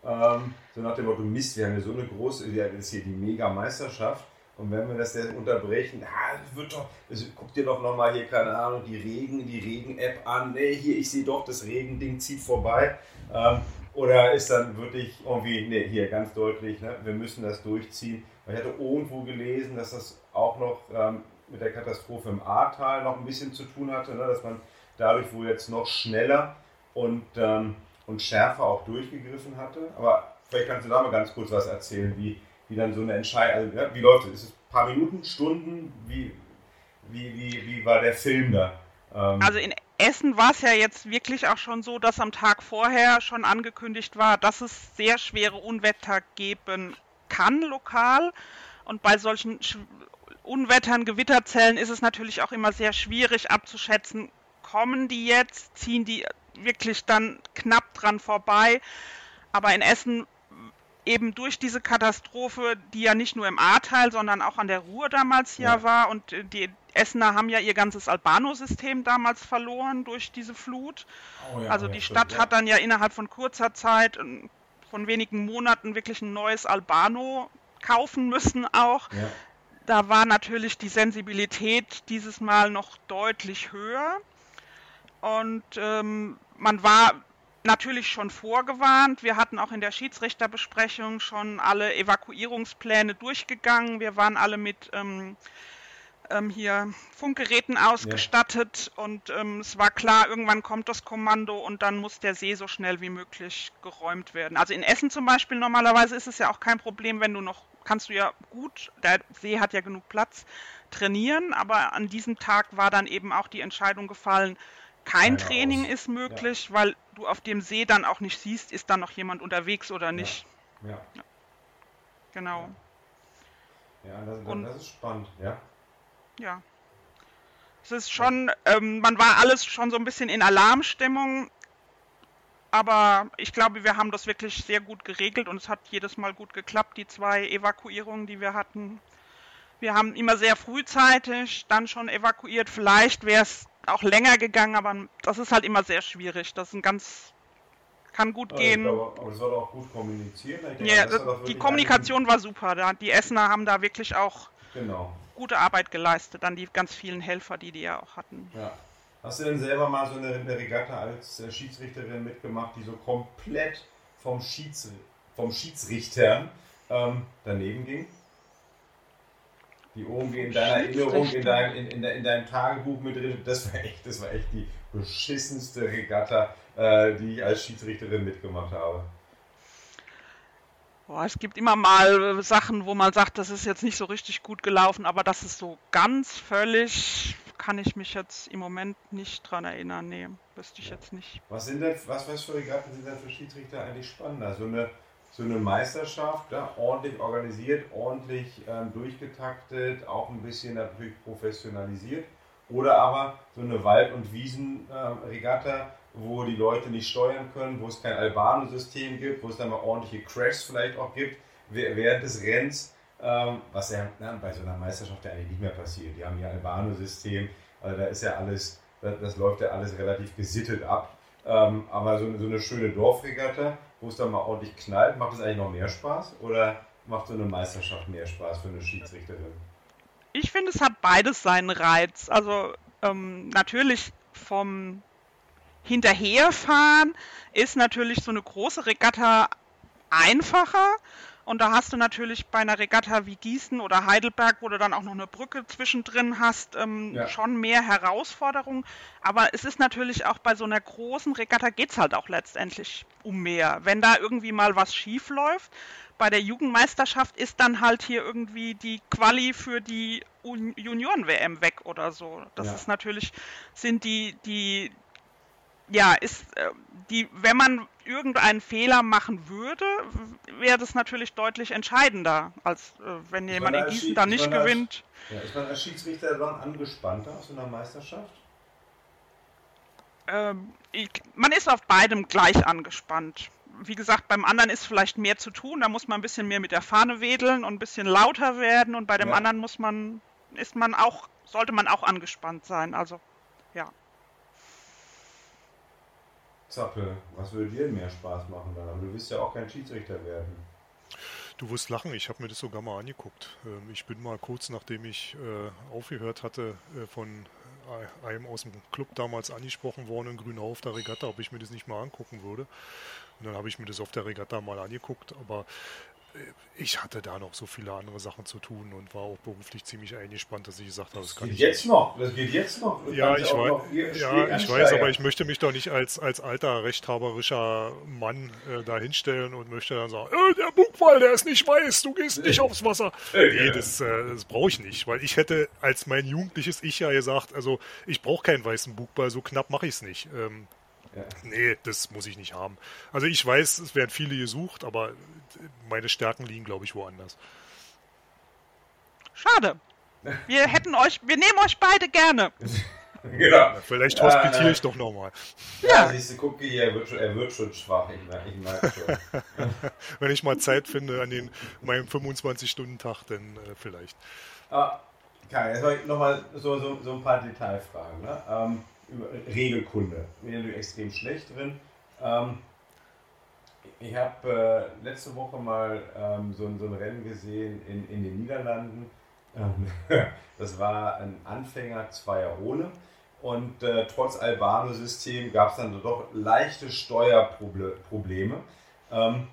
Ähm, so nach dem Motto, Mist, wir haben hier so eine große, das ist hier die Mega-Meisterschaft. Und wenn wir das jetzt unterbrechen, ah, wird doch, also, guck dir doch nochmal hier, keine Ahnung, die Regen, die Regen-App an. Nee, hier, ich sehe doch, das Regending zieht vorbei. Ähm, oder ist dann wirklich irgendwie, nee, hier ganz deutlich, ne, wir müssen das durchziehen. Ich hatte irgendwo gelesen, dass das auch noch ähm, mit der Katastrophe im Ahrtal noch ein bisschen zu tun hatte, ne, dass man dadurch wohl jetzt noch schneller und, ähm, und schärfer auch durchgegriffen hatte. Aber vielleicht kannst du da mal ganz kurz was erzählen, wie, wie dann so eine Entscheidung, also, ja, wie läuft es? Ist es ein paar Minuten, Stunden? Wie, wie, wie, wie war der Film da? Ähm also in Essen war es ja jetzt wirklich auch schon so, dass am Tag vorher schon angekündigt war, dass es sehr schwere Unwetter geben kann lokal. Und bei solchen Unwettern, Gewitterzellen ist es natürlich auch immer sehr schwierig abzuschätzen, kommen die jetzt, ziehen die wirklich dann knapp dran vorbei. Aber in Essen eben durch diese Katastrophe, die ja nicht nur im Ahrteil, sondern auch an der Ruhr damals ja, ja war und die Essener haben ja ihr ganzes Albano-System damals verloren durch diese Flut. Oh ja, also die Stadt stimmt, hat dann ja innerhalb von kurzer Zeit, ähm, von wenigen Monaten wirklich ein neues Albano kaufen müssen auch. Da war natürlich die Sensibilität dieses Mal noch deutlich höher. Und ähm, man war natürlich schon vorgewarnt. Wir hatten auch in der Schiedsrichterbesprechung schon alle Evakuierungspläne durchgegangen. Wir waren alle mit ähm, ähm, hier Funkgeräten ausgestattet ja. und ähm, es war klar, irgendwann kommt das Kommando und dann muss der See so schnell wie möglich geräumt werden. Also in Essen zum Beispiel normalerweise ist es ja auch kein Problem, wenn du noch, kannst du ja gut, der See hat ja genug Platz, trainieren, aber an diesem Tag war dann eben auch die Entscheidung gefallen, kein Training aus. ist möglich, ja. weil du auf dem See dann auch nicht siehst, ist da noch jemand unterwegs oder nicht. Ja. ja. Genau. Ja, das, Und, das ist spannend, ja. Ja. Es ist schon, ähm, man war alles schon so ein bisschen in Alarmstimmung, aber ich glaube, wir haben das wirklich sehr gut geregelt und es hat jedes Mal gut geklappt, die zwei Evakuierungen, die wir hatten. Wir haben immer sehr frühzeitig dann schon evakuiert. Vielleicht wäre es auch länger gegangen, aber das ist halt immer sehr schwierig. Das ist ein ganz kann gut also gehen. Glaube, aber es soll auch gut kommunizieren. Denke, ja, das, die Kommunikation war super. Die Essener haben da wirklich auch genau. gute Arbeit geleistet, dann die ganz vielen Helfer, die die ja auch hatten. Ja. Hast du denn selber mal so eine, eine Regatta als äh, Schiedsrichterin mitgemacht, die so komplett vom, Schieds, vom Schiedsrichter ähm, daneben ging? Die irgendwie in deiner Erinnerung, in deinem, in, in, in, deinem Tagebuch mit drin. Das war echt, das war echt die beschissenste Regatta, äh, die ich als Schiedsrichterin mitgemacht habe. Boah, es gibt immer mal Sachen, wo man sagt, das ist jetzt nicht so richtig gut gelaufen, aber das ist so ganz völlig, kann ich mich jetzt im Moment nicht dran erinnern. Nee, wüsste ich ja. jetzt nicht. Was sind denn, was, was für Regatten sind denn für Schiedsrichter eigentlich spannender? So eine so eine Meisterschaft, ja, ordentlich organisiert, ordentlich ähm, durchgetaktet, auch ein bisschen natürlich professionalisiert. Oder aber so eine Wald- und Wiesenregatta, äh, wo die Leute nicht steuern können, wo es kein Albano-System gibt, wo es dann mal ordentliche Crashs vielleicht auch gibt während des Rennens, ähm, was ja na, bei so einer Meisterschaft ja eigentlich nicht mehr passiert. Die haben ja Albano-System, also da ist ja alles, das, das, läuft ja alles relativ gesittet ab. Ähm, aber so, so eine schöne Dorfregatta, wo es dann mal ordentlich knallt, macht es eigentlich noch mehr Spaß oder macht so eine Meisterschaft mehr Spaß für eine Schiedsrichterin? Ich finde, es hat beides seinen Reiz. Also ähm, natürlich vom Hinterherfahren ist natürlich so eine große Regatta einfacher. Und da hast du natürlich bei einer Regatta wie Gießen oder Heidelberg, wo du dann auch noch eine Brücke zwischendrin hast, ähm, ja. schon mehr Herausforderungen. Aber es ist natürlich auch bei so einer großen Regatta geht es halt auch letztendlich um mehr. Wenn da irgendwie mal was schief läuft, bei der Jugendmeisterschaft ist dann halt hier irgendwie die Quali für die Junioren-WM weg oder so. Das ja. ist natürlich, sind die, die, ja, ist äh, die, wenn man irgendeinen Fehler machen würde, wäre das natürlich deutlich entscheidender, als äh, wenn ist jemand in Gießen da nicht gewinnt. Als, ja, ist man als Schiedsrichter dann angespannter aus einer Meisterschaft? Ähm, ich, man ist auf beidem gleich angespannt. Wie gesagt, beim anderen ist vielleicht mehr zu tun, da muss man ein bisschen mehr mit der Fahne wedeln und ein bisschen lauter werden und bei dem ja. anderen muss man, ist man auch, sollte man auch angespannt sein. Also, ja. Zappel, was würde dir mehr Spaß machen dann? Aber du willst ja auch kein Schiedsrichter werden. Du wirst lachen, ich habe mir das sogar mal angeguckt. Ähm, ich bin mal kurz nachdem ich äh, aufgehört hatte, äh, von einem aus dem Club damals angesprochen worden in Grünau auf der Regatta, ob ich mir das nicht mal angucken würde. Und dann habe ich mir das auf der Regatta mal angeguckt, aber ich hatte da noch so viele andere Sachen zu tun und war auch beruflich ziemlich eingespannt, dass ich gesagt habe, das kann geht ich jetzt noch. Das geht jetzt noch. Das ja, ich, weiß, ja ich weiß, aber ich möchte mich doch nicht als, als alter rechthaberischer Mann äh, da hinstellen und möchte dann sagen, äh, der Bugwall, der ist nicht weiß, du gehst nicht aufs Wasser. nee, das, äh, das brauche ich nicht, weil ich hätte als mein jugendliches Ich ja gesagt, also ich brauche keinen weißen Bugball, so knapp mache ich es nicht. Ähm, ja. Nee, das muss ich nicht haben. Also ich weiß, es werden viele gesucht, aber meine Stärken liegen, glaube ich, woanders. Schade. Wir hätten euch, wir nehmen euch beide gerne. [LAUGHS] genau. Vielleicht hospitiere ja, ich doch nochmal. Ja, ja. siehst du, guck hier, er wird schon, er wird schon schwach, ich merke, ich merke schon. [LAUGHS] Wenn ich mal Zeit finde an den, meinem 25-Stunden-Tag, dann äh, vielleicht. Ah, Kai, jetzt nochmal so, so, so ein paar Detailfragen. Ne? Ähm, Regelkunde. Bin natürlich extrem schlecht drin. Ähm, ich habe äh, letzte Woche mal ähm, so, so, ein Rennen gesehen in, in den Niederlanden. Ähm, [LAUGHS] das war ein Anfänger Zweier ohne. Und äh, trotz Albano-System gab es dann doch leichte Steuerprobleme. Ähm,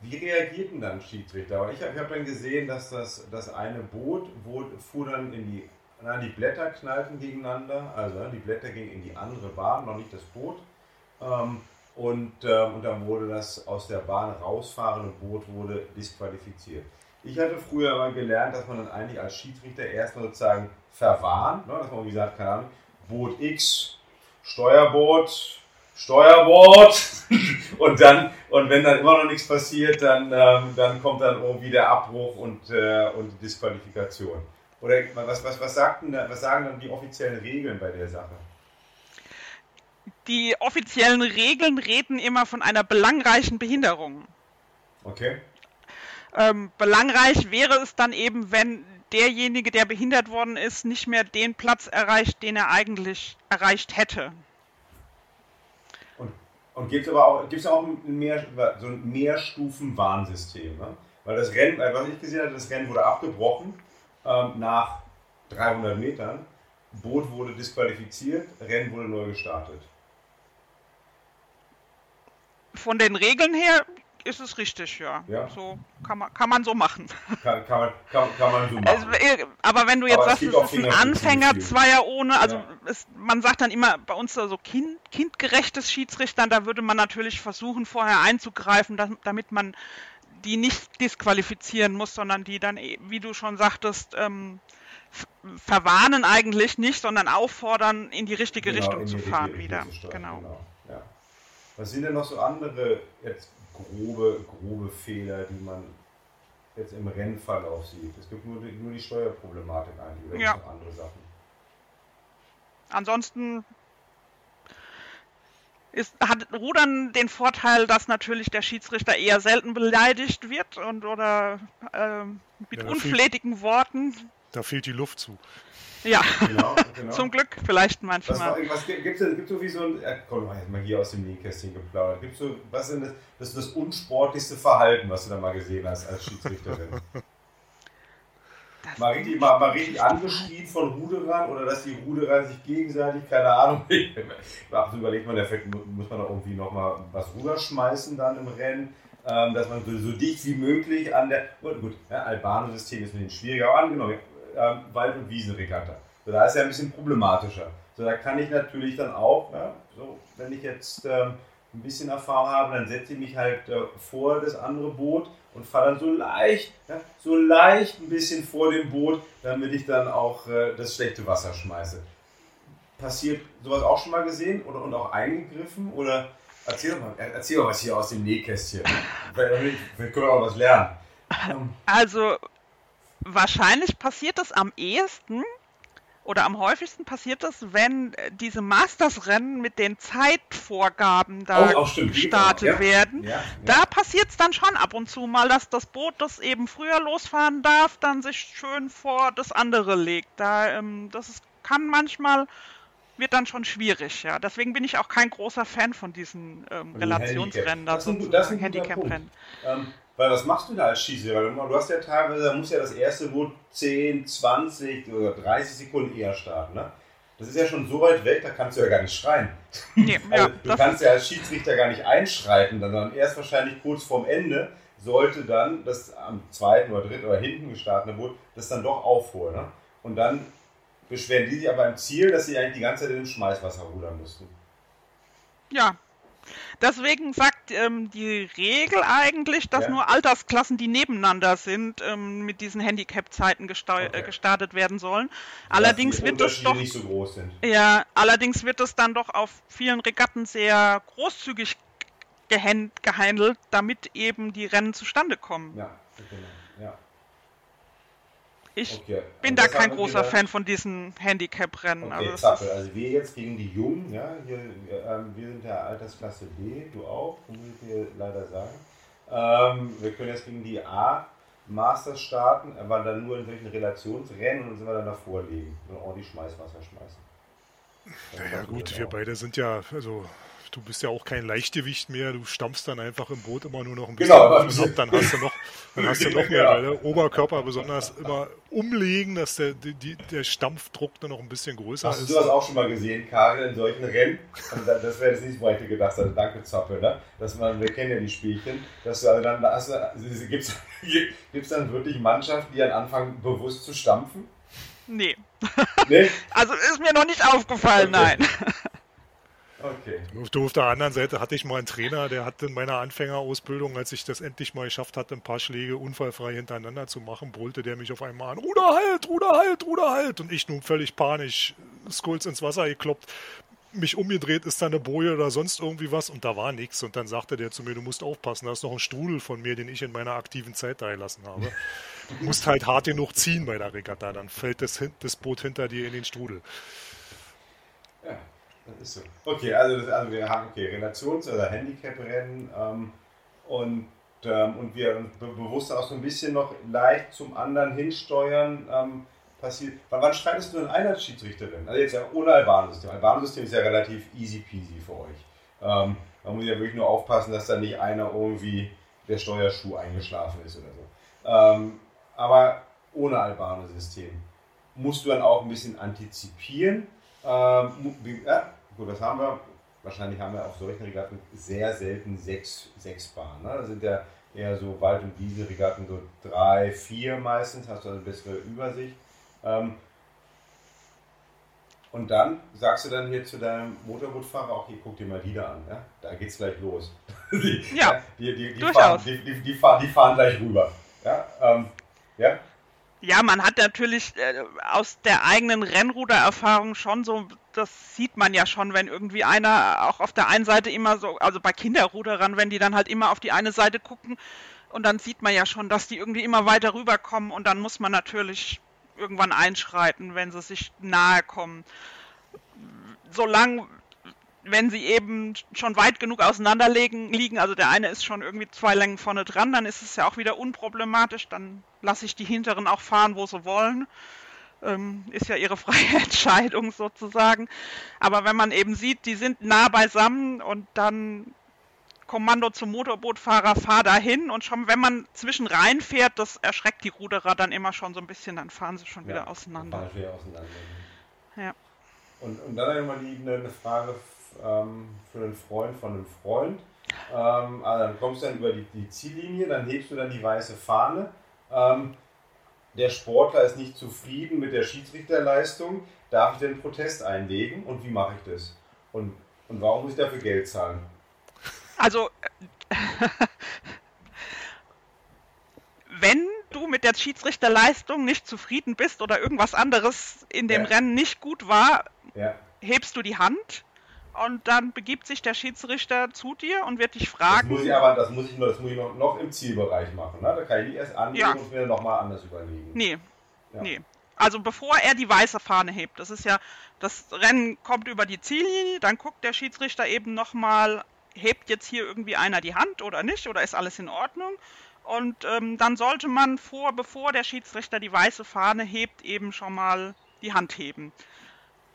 wie reagierten dann Schiedsrichter? Ich habe hab dann gesehen, dass das, das eine Boot wo, fuhr dann in die na, die Blätter knallten gegeneinander, also die Blätter gingen in die andere Bahn, noch nicht das Boot. Ähm, und, ähm, und dann wurde das aus der Bahn rausfahrende Boot wurde disqualifiziert. Ich hatte früher mal gelernt, dass man dann eigentlich als Schiedsrichter erstmal sozusagen verwarnt, ne, dass man wie gesagt, keine Ahnung, Boot X, Steuerbord, Steuerbord [LAUGHS] und dann und wenn dann immer noch nichts passiert, dann, ähm, dann kommt dann irgendwie der Abbruch und, äh, und die Disqualifikation. Oder was, was, was, sagten, was sagen dann die offiziellen Regeln bei der Sache? Die offiziellen Regeln reden immer von einer belangreichen Behinderung. Okay. Ähm, belangreich wäre es dann eben, wenn derjenige, der behindert worden ist, nicht mehr den Platz erreicht, den er eigentlich erreicht hätte. Und, und gibt es aber auch, gibt's auch ein mehr, so ein Mehrstufen-Warnsystem? Ne? Weil das Rennen, äh, was ich gesehen habe, das Rennen wurde abgebrochen ähm, nach 300 Metern. Boot wurde disqualifiziert, Rennen wurde neu gestartet. Von den Regeln her ist es richtig, ja. ja. So kann man, kann man so machen. Kann, kann, man, kann, kann man so machen. Also, aber wenn du jetzt aber sagst, es ist ein Anfänger, Zweier ohne, also ja. es, man sagt dann immer bei uns so kind, kindgerechtes Schiedsrichtern, da würde man natürlich versuchen, vorher einzugreifen, damit man die nicht disqualifizieren muss, sondern die dann, e, wie du schon sagtest, ähm, verwarnen eigentlich nicht, sondern auffordern, in die richtige genau, Richtung die zu fahren Richtung wieder. Zu genau. genau. Was sind denn noch so andere jetzt grobe, grobe Fehler, die man jetzt im Rennverlauf sieht? Es gibt nur die, nur die Steuerproblematik eigentlich, oder ja. noch andere Sachen? Ansonsten ist, hat Rudern den Vorteil, dass natürlich der Schiedsrichter eher selten beleidigt wird und oder äh, mit ja, unflätigen fehlt, Worten. Da fehlt die Luft zu. Ja, genau, [LAUGHS] genau. zum Glück vielleicht manchmal. Was, gibt es so wie so ein, äh, komm mal hier aus dem Nähkästchen geplaudert, gibt so, was ist das, das, unsportlichste Verhalten, was du da mal gesehen hast als Schiedsrichterin? mal richtig, mal, mal richtig angeschrien von Ruderern oder dass die Ruderer sich gegenseitig, keine Ahnung, [LAUGHS] ab und überlegt man, Effekt, muss man da irgendwie nochmal was rüberschmeißen dann im Rennen, ähm, dass man so, so, dicht wie möglich an der, gut, gut ja, Albano-System ist ein bisschen schwieriger, aber angenommen, ähm, Wald- und Wiesenregatta, so, da ist ja ein bisschen problematischer. So, da kann ich natürlich dann auch, ja, so, wenn ich jetzt ähm, ein bisschen Erfahrung habe, dann setze ich mich halt äh, vor das andere Boot und fahre dann so leicht, ja, so leicht ein bisschen vor dem Boot, damit ich dann auch äh, das schlechte Wasser schmeiße. Passiert sowas auch schon mal gesehen oder und auch eingegriffen? Oder erzähl doch mal, erzähl doch was hier aus dem Nähkästchen. Vielleicht, können wir auch was lernen. Also wahrscheinlich passiert es am ehesten, oder am häufigsten passiert das, wenn äh, diese Masters-Rennen mit den Zeitvorgaben da oh, gestartet ja. werden. Ja, ja. Da passiert es dann schon ab und zu mal, dass das Boot, das eben früher losfahren darf, dann sich schön vor das andere legt. Da, ähm, das ist, kann manchmal wird dann schon schwierig, ja. Deswegen bin ich auch kein großer Fan von diesen ähm, Relationsrennen, Das guter Handicap-Rennen. Ähm, weil was machst du da als Schießlehrer? Du hast ja teilweise, da muss ja das erste Boot 10, 20 oder 30 Sekunden eher starten. Ne? Das ist ja schon so weit weg, da kannst du ja gar nicht schreien. Nee, [LAUGHS] Also, ja, du kannst ja als Schiedsrichter gar nicht einschreiten, sondern erst wahrscheinlich kurz vorm Ende sollte dann das am zweiten oder dritten oder hinten gestartete Boot das dann doch aufholen. Ne? Und dann beschweren die sich aber im Ziel, dass sie eigentlich die ganze Zeit in dem Schmeißwasser rudern mussten. Ja. Deswegen sagt ähm, die Regel eigentlich, dass Ja. nur Altersklassen, die nebeneinander sind, ähm, mit diesen Handicap-Zeiten gesteu- Okay. äh, gestartet werden sollen. Allerdings dass die wird es doch so. Ja, allerdings wird es dann doch auf vielen Regatten sehr großzügig gehandelt, damit eben die Rennen zustande kommen. Ja, genau. Ja. Ich Okay. bin da kein großer Fan von diesen Handicap-Rennen. Okay, also Also wir jetzt gegen die Jungen, ja, hier, ähm, wir sind der Altersklasse B, du auch, muss ich dir leider sagen. Ähm, wir können jetzt gegen die A Masters starten, aber dann nur in solchen Relationsrennen und dann sind wir dann davor liegen und ordentlich Schmeißwasser schmeißen. Naja gut, wir auch. beide sind ja, also du bist ja auch kein Leichtgewicht mehr, du stampfst dann einfach im Boot immer nur noch ein bisschen Genau, auf dann hast du noch, dann hast du noch mehr Ja. Welle. Oberkörper besonders immer umlegen, dass der, die, der Stampfdruck dann noch ein bisschen größer Hast du ist. sowas auch schon mal gesehen, Karel, in solchen Rennen? Also da- das wäre jetzt nicht, wo ich dir gedacht habe. Danke, Zappel, ne? Dass man, wir kennen ja die Spielchen, dass du also dann, da hast du, gibt es [LAUGHS] dann wirklich Mannschaften, die dann anfangen, bewusst zu stampfen? Nee. Ne? [LAUGHS] Also ist mir noch nicht aufgefallen, Okay. nein. Okay. Auf der- auf der anderen Seite hatte ich mal einen Trainer, der hat in meiner Anfängerausbildung, als ich das endlich mal geschafft hatte, ein paar Schläge unfallfrei hintereinander zu machen, brüllte der mich auf einmal an, Ruder halt, Ruder halt, Ruder halt. Und ich nun völlig panisch, Skulls ins Wasser gekloppt, mich umgedreht, ist da eine Boje oder sonst irgendwie was und da war nichts. Und dann sagte der zu mir, du musst aufpassen, da ist noch ein Strudel von mir, den ich in meiner aktiven Zeit da gelassen habe. Du musst halt hart genug ziehen bei der Regatta, dann fällt das, das Boot hinter dir in den Strudel. Ja, das ist so. Okay, also, das, also wir haben okay, Relations- oder Handicap-Rennen ähm, und, ähm, und wir be bewusst auch so ein bisschen noch leicht zum anderen hinsteuern. Ähm, passiert. Wann, wann streitest du denn ein als Schiedsrichterin? Also jetzt ja ohne Albanensystem. Albanensystem ist ja relativ easy peasy für euch. Ähm, man muss ja wirklich nur aufpassen, dass da nicht einer irgendwie der Steuerschuh eingeschlafen ist oder so. Ähm, aber ohne Albanesystem musst du dann auch ein bisschen antizipieren. Ähm, ja, gut, was haben wir? Wahrscheinlich haben wir auf solchen Regatten sehr selten sechs, sechs Bahnen. Ne? Da sind ja eher so Wald- und Wiese-Regatten so drei, vier meistens, hast du eine bessere Übersicht. Ähm, und dann sagst du dann hier zu deinem Motorbootfahrer, okay, guck dir mal die da an, ja? da geht's gleich los. [LAUGHS] die, Ja, die, die, die, durchaus. fahren, die, die, die, fahren, die fahren gleich rüber. Ja, ähm, ja? Ja, man hat natürlich äh, aus der eigenen Rennrudererfahrung schon so, das sieht man ja schon, wenn irgendwie einer auch auf der einen Seite immer so, also bei Kinderruderern, wenn die dann halt immer auf die eine Seite gucken und dann sieht man ja schon, dass die irgendwie immer weiter rüberkommen und dann muss man natürlich irgendwann einschreiten, wenn sie sich nahe kommen. Solange, wenn sie eben schon weit genug auseinander liegen, also der eine ist schon irgendwie zwei Längen vorne dran, dann ist es ja auch wieder unproblematisch, dann lasse ich die hinteren auch fahren, wo sie wollen. Ähm, ist ja ihre [LAUGHS] freie Entscheidung sozusagen. Aber wenn man eben sieht, die sind nah beisammen und dann Kommando zum Motorbootfahrer, fahr dahin und schon, wenn man zwischen reinfährt, das erschreckt die Ruderer dann immer schon so ein bisschen, dann fahren sie schon wieder Ja, auseinander. fahren wir auseinander. Ja. Und, und dann einmal die, eine, Frage ähm, für einen Freund von einem Freund. Ähm, also dann kommst du dann über die, die Ziellinie, dann hebst du dann die weiße Fahne. Ähm, der Sportler ist nicht zufrieden mit der Schiedsrichterleistung. Darf ich denn Protest einlegen und wie mache ich das? Und, und warum muss ich dafür Geld zahlen? Also, äh, [LAUGHS] wenn du mit der Schiedsrichterleistung nicht zufrieden bist oder irgendwas anderes in dem Ja. Rennen nicht gut war, Ja, hebst du die Hand und dann begibt sich der Schiedsrichter zu dir und wird dich das fragen. muss ich aber das muss ich, nur, das muss ich noch, noch im Zielbereich machen. Ne? Da kann ich nicht erst anlegen Ja. und mir nochmal anders überlegen. Nee, Ja. nee. Also bevor er die weiße Fahne hebt, das ist ja, das Rennen kommt über die Ziellinie, dann guckt der Schiedsrichter eben nochmal, hebt jetzt hier irgendwie einer die Hand oder nicht, oder ist alles in Ordnung? Und ähm, dann sollte man vor, bevor der Schiedsrichter die weiße Fahne hebt, eben schon mal die Hand heben.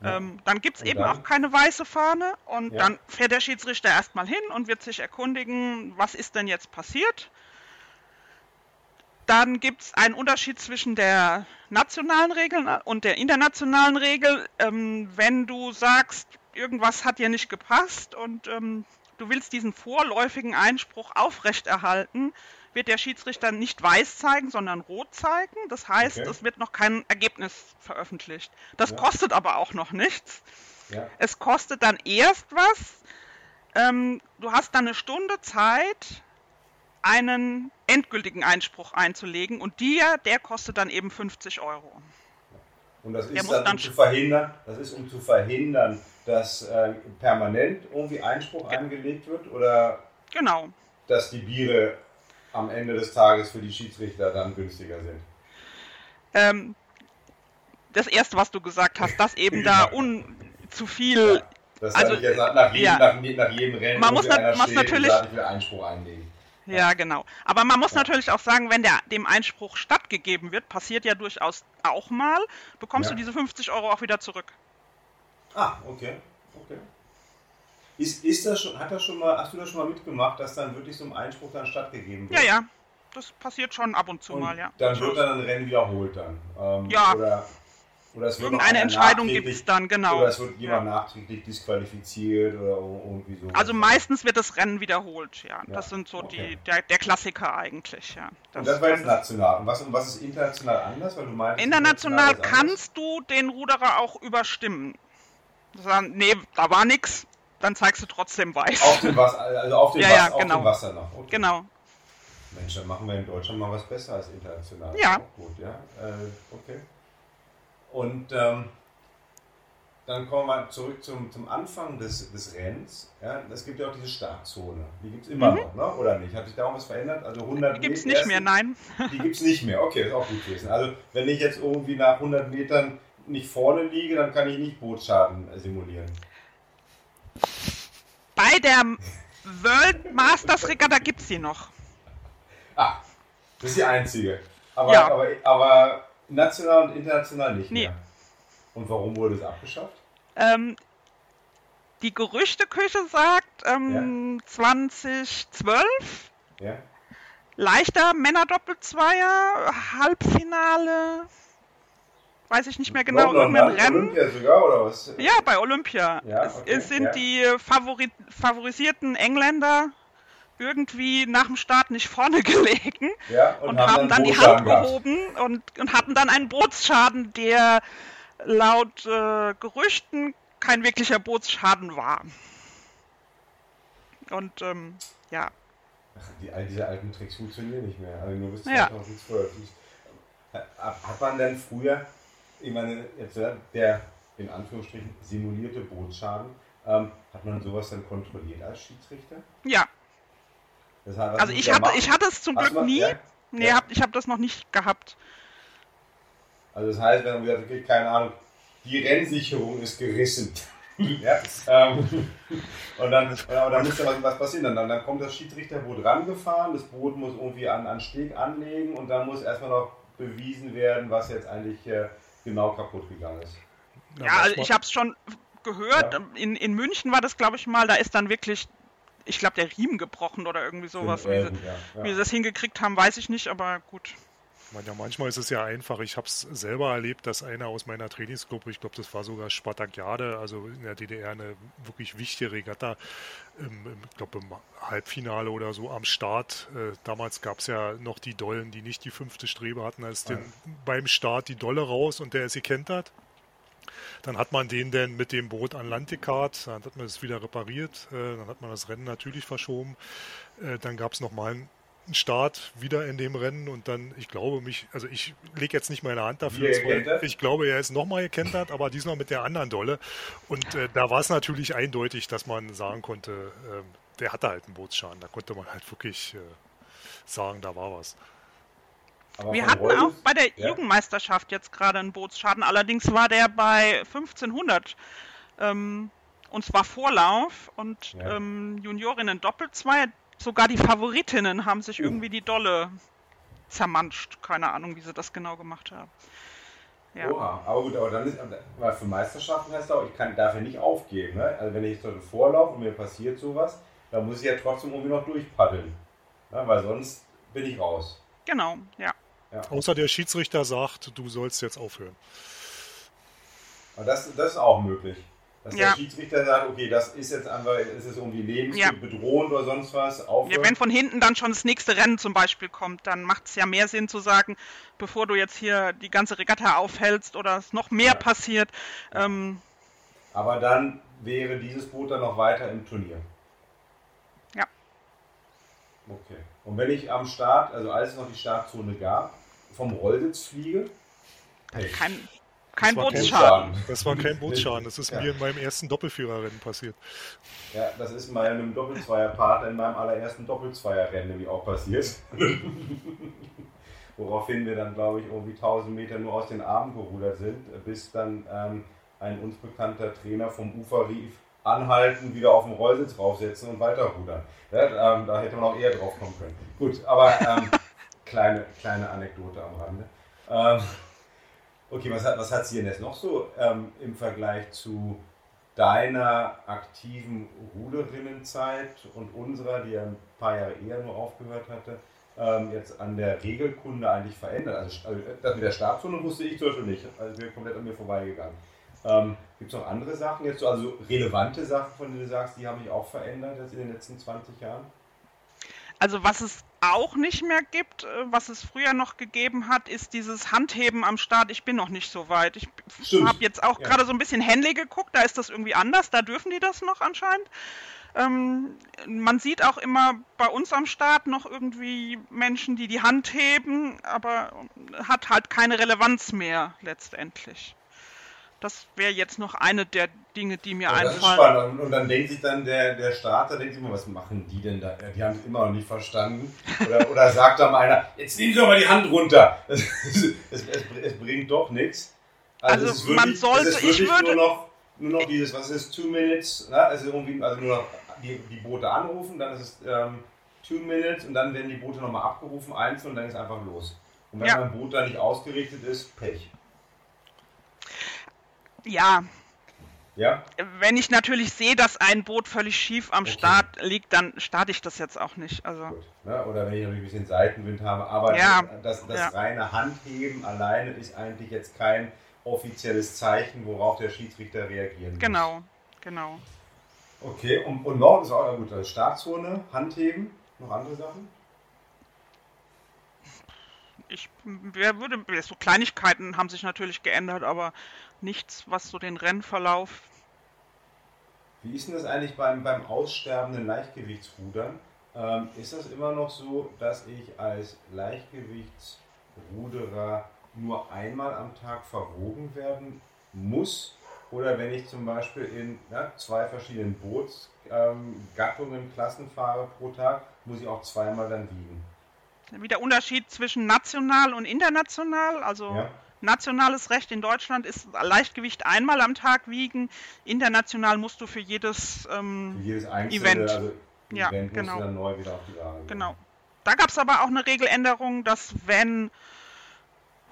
Ja. Ähm, dann gibt es eben dann? auch keine weiße Fahne und Ja. dann fährt der Schiedsrichter erstmal hin und wird sich erkundigen, was ist denn jetzt passiert. Dann gibt es einen Unterschied zwischen der nationalen Regel und der internationalen Regel. Ähm, wenn du sagst, irgendwas hat dir nicht gepasst und ähm, du willst diesen vorläufigen Einspruch aufrechterhalten, wird der Schiedsrichter nicht weiß zeigen, sondern rot zeigen. Das heißt, Okay. es wird noch kein Ergebnis veröffentlicht. Das Ja. kostet aber auch noch nichts. Ja. Es kostet dann erst was. Ähm, du hast dann eine Stunde Zeit, einen endgültigen Einspruch einzulegen und dir, der kostet dann eben 50 Euro. Und das ist dann, um zu verhindern, das ist um zu verhindern, dass äh, permanent irgendwie Einspruch eingelegt wird oder Genau. dass die Biere am Ende des Tages für die Schiedsrichter dann günstiger sind. Ähm, das erste, was du gesagt hast, dass eben da un zu viel. Ja. Das Also, nach, nach, jedem, ja. nach, nach jedem Rennen Man muss einer muss natürlich- Einspruch einlegen. Ja, genau. Aber man muss Ja. natürlich auch sagen, wenn der, dem Einspruch stattgegeben wird, passiert ja durchaus auch mal, bekommst Ja. du diese 50 Euro auch wieder zurück. Ah, okay. okay. Ist, ist das schon, hat das schon mal, hast du das schon mal mitgemacht, dass dann wirklich so ein Einspruch dann stattgegeben wird? Ja, ja. Das passiert schon ab und zu Und mal, ja. dann wird dann ein Rennen wiederholt dann. Ähm, Ja. Oder, oder es wird Irgendeine Entscheidung gibt es dann, genau. Oder es wird jemand nachträglich disqualifiziert oder irgendwie so. Also meistens wird das Rennen wiederholt, ja. Ja, Das sind so okay. die, der, der Klassiker eigentlich, ja. Und das war jetzt national. Und was, und was ist international anders? Weil du meinst, International anders? kannst du den Ruderer auch überstimmen. Sagen, nee, da war nix, dann zeigst du trotzdem weiß. Auf dem Wasser, also auf dem, Ja, Wasser, ja, auf genau. dem Wasser noch. Okay. Genau. Mensch, dann machen wir in Deutschland mal was besser als international. Ja. Gut, ja. Äh, okay. Und ähm, dann kommen wir zurück zum, zum Anfang des, des Rennens. Ja, es gibt ja auch diese Startzone. Die gibt es immer Mhm. noch, ne? oder nicht? Hat sich da auch was verändert? Also 100 Die gibt's Meter- nicht mehr, nein. Die gibt es nicht mehr. Okay, ist auch gut gewesen. Also wenn ich jetzt irgendwie nach 100 Metern nicht vorne liege, dann kann ich nicht Bootsschaden äh, simulieren. Bei der World Masters Regatta gibt's die noch. Ah, das ist die einzige. Aber, Ja. aber, aber national und international nicht Nee. mehr. Und warum wurde es abgeschafft? Ähm, die Gerüchteküche sagt ähm, 2012 Ja? leichter Männerdoppelzweier, Halbfinale, weiß ich nicht mehr genau, irgendein ne? Rennen. Olympia sogar, oder was? Ja, bei Olympia. Ja, es, okay, es sind ja. die favori favorisierten Engländer irgendwie nach dem Start nicht vorne [LAUGHS] gelegen Ja, und, haben dann die Bootsschaden Hand gehabt. gehoben und, und hatten dann einen Bootsschaden, der laut äh, Gerüchten kein wirklicher Bootsschaden war. Und ähm, ja, Ach, die, all diese alten Tricks funktionieren nicht mehr. Also nur bis Ja. 2012. Hat, hat man denn früher, ich meine, jetzt ja, der in Anführungsstrichen simulierte Bootsschaden, ähm, hat man sowas dann kontrolliert als Schiedsrichter? ja. Das heißt, Also ich hatte, ich hatte es zum Glück was? nie. Ja? Nee, Ja. hab, ich habe das noch nicht gehabt. Also das heißt, wenn man gesagt okay, keine Ahnung, die Rennsicherung ist gerissen. [LAUGHS] ja, ähm, und dann, aber dann muss ja was, was passieren. Dann, dann kommt das Schiedsrichterboot rangefahren, das Boot muss irgendwie an, an Steg anlegen und dann muss erstmal noch bewiesen werden, was jetzt eigentlich äh, genau kaputt gegangen ist. Ja, Ja, also ich habe es schon gehört. Ja. In, in München war das, glaube ich, mal. Da ist dann wirklich, ich glaube, der Riemen gebrochen oder irgendwie sowas. Wie sie, ja, wie sie das hingekriegt haben, weiß ich nicht, aber gut. Ja, manchmal ist es ja einfach. Ich habe es selber erlebt, dass einer aus meiner Trainingsgruppe, ich glaube, das war sogar Spartakiade, also in der DDR eine wirklich wichtige Regatta, im, im, ich glaube im Halbfinale oder so am Start. Äh, damals gab es ja noch die Dollen, die nicht die fünfte Strebe hatten, ist Ah. den, beim Start die Dolle raus und der ist gekentert. Dann hat man den dann mit dem Boot an Land gekarrt, dann hat man es wieder repariert, äh, dann hat man das Rennen natürlich verschoben. Äh, dann gab es nochmal einen Start wieder in dem Rennen und dann, ich glaube mich, also ich lege jetzt nicht meine Hand dafür, ins ich glaube, er ist nochmal gekentert, aber diesmal mit der anderen Dolle. Und äh, da war es natürlich eindeutig, dass man sagen konnte, ähm, der hatte halt einen Bootsschaden. Da konnte man halt wirklich äh, sagen, da war was. Aber Wir hatten auch bei der ja. Jugendmeisterschaft jetzt gerade einen Bootsschaden. Allerdings war der bei 1500. Ähm, und zwar Vorlauf und Ja. ähm, Juniorinnen Doppelzweier. Sogar die Favoritinnen haben sich Uh. irgendwie die Dolle zermanscht. Keine Ahnung, wie sie das genau gemacht haben. Ja. Oha, aber gut, aber dann ist, weil für Meisterschaften heißt auch, ich kann, darf ja nicht aufgeben. Ne? Also wenn ich jetzt heute vorlaufe und mir passiert sowas, dann muss ich ja trotzdem irgendwie noch durchpaddeln. Ne? Weil sonst bin ich raus. Genau, ja. ja. Außer der Schiedsrichter sagt, du sollst jetzt aufhören. Aber das, das ist auch möglich. Dass ja. der Schiedsrichter sagt, okay, das ist jetzt einfach, ist es irgendwie lebensbedrohend ja. oder sonst was. Ja, wenn von hinten dann schon das nächste Rennen zum Beispiel kommt, dann macht es ja mehr Sinn zu sagen, bevor du jetzt hier die ganze Regatta aufhältst oder es noch mehr ja. passiert. Ähm, Aber dann wäre dieses Boot dann noch weiter im Turnier. Ja. Okay. Und wenn ich am Start, also als es noch die Startzone gab, vom Rollsitz fliege, Kein, kein Bootsschaden. Das war kein Bootsschaden. Das ist ja. mir in meinem ersten Doppelführerrennen passiert. Ja, das ist meinem Doppelzweierpartner in meinem allerersten Doppelzweierrennen nämlich auch passiert. [LAUGHS] Woraufhin wir dann, glaube ich, irgendwie 1000 Meter nur aus den Armen gerudert sind, bis dann ähm, ein uns bekannter Trainer vom Ufer rief, anhalten, wieder auf den Rollsitz draufsetzen und weiterrudern. Ja, ähm, da hätte man auch eher drauf kommen können. Gut, aber ähm, [LAUGHS] kleine, kleine Anekdote am Rande. Okay, was hat, was hat jetzt noch so ähm, im Vergleich zu deiner aktiven Ruderinnenzeit und unserer, die ja ein paar Jahre eher nur aufgehört hatte, ähm, jetzt an der Regelkunde eigentlich verändert? Also, also das mit der Startzone wusste ich zum Beispiel nicht, also wir komplett an mir vorbeigegangen. Ähm, Gibt es noch andere Sachen jetzt, also relevante Sachen, von denen du sagst, die haben sich auch verändert jetzt in den letzten 20 Jahren? Also was es auch nicht mehr gibt, äh, was es früher noch gegeben hat, ist dieses Handheben am Start. Ich bin noch nicht so weit. Ich habe jetzt auch ja. gerade so ein bisschen Henley geguckt, da ist das irgendwie anders, da dürfen die das noch anscheinend. Ähm, man sieht auch immer bei uns am Start noch irgendwie Menschen, die die Hand heben, aber hat halt keine Relevanz mehr letztendlich. Das wäre jetzt noch eine der Dinge, die mir ja, einfallen. Das ist spannend. Und dann denkt sich dann der, der Starter, denkt sich immer, was machen die denn da? Die haben es immer noch nicht verstanden. Oder, [LAUGHS] oder sagt dann einer, jetzt nehmen Sie doch mal die Hand runter. [LAUGHS] Es, es, es, es bringt doch nichts. Also, also wirklich, man sollte, es ich würde... Nur noch, nur noch dieses, was ist, two minutes, ne? also, irgendwie, also nur noch die, die Boote anrufen, dann ist es ähm, two minutes und dann werden die Boote nochmal abgerufen, einzeln und dann ist einfach los. Und wenn ja. mein Boot da nicht ausgerichtet ist, Pech. Ja. Ja? Wenn ich natürlich sehe, dass ein Boot völlig schief am okay. Start liegt, dann starte ich das jetzt auch nicht. Also. Gut. Ja, oder wenn ich ein bisschen Seitenwind habe. Aber ja. das, das ja. reine Handheben alleine ist eigentlich jetzt kein offizielles Zeichen, worauf der Schiedsrichter reagieren muss. Genau, genau. Okay, und, und Norden ist auch gut. Also Startzone, Handheben, noch andere Sachen? ich wer würde, so Kleinigkeiten haben sich natürlich geändert, aber nichts, was so den Rennverlauf. Wie ist denn das eigentlich beim, beim aussterbenden Leichtgewichtsrudern? Ähm, ist das immer noch so, dass ich als Leichtgewichtsruderer nur einmal am Tag verwogen werden muss? Oder wenn ich zum Beispiel in ja, zwei verschiedenen Bootsgattungen, ähm, Klassen fahre pro Tag, muss ich auch zweimal dann wiegen? wie der Unterschied zwischen national und international. Also ja. Nationales Recht in Deutschland ist Leichtgewicht einmal am Tag wiegen. International musst du für jedes, ähm, für jedes einzelne, Event. Also ja, Event genau. dann neu wieder auf die Waage. Genau. Da gab es aber auch eine Regeländerung, dass wenn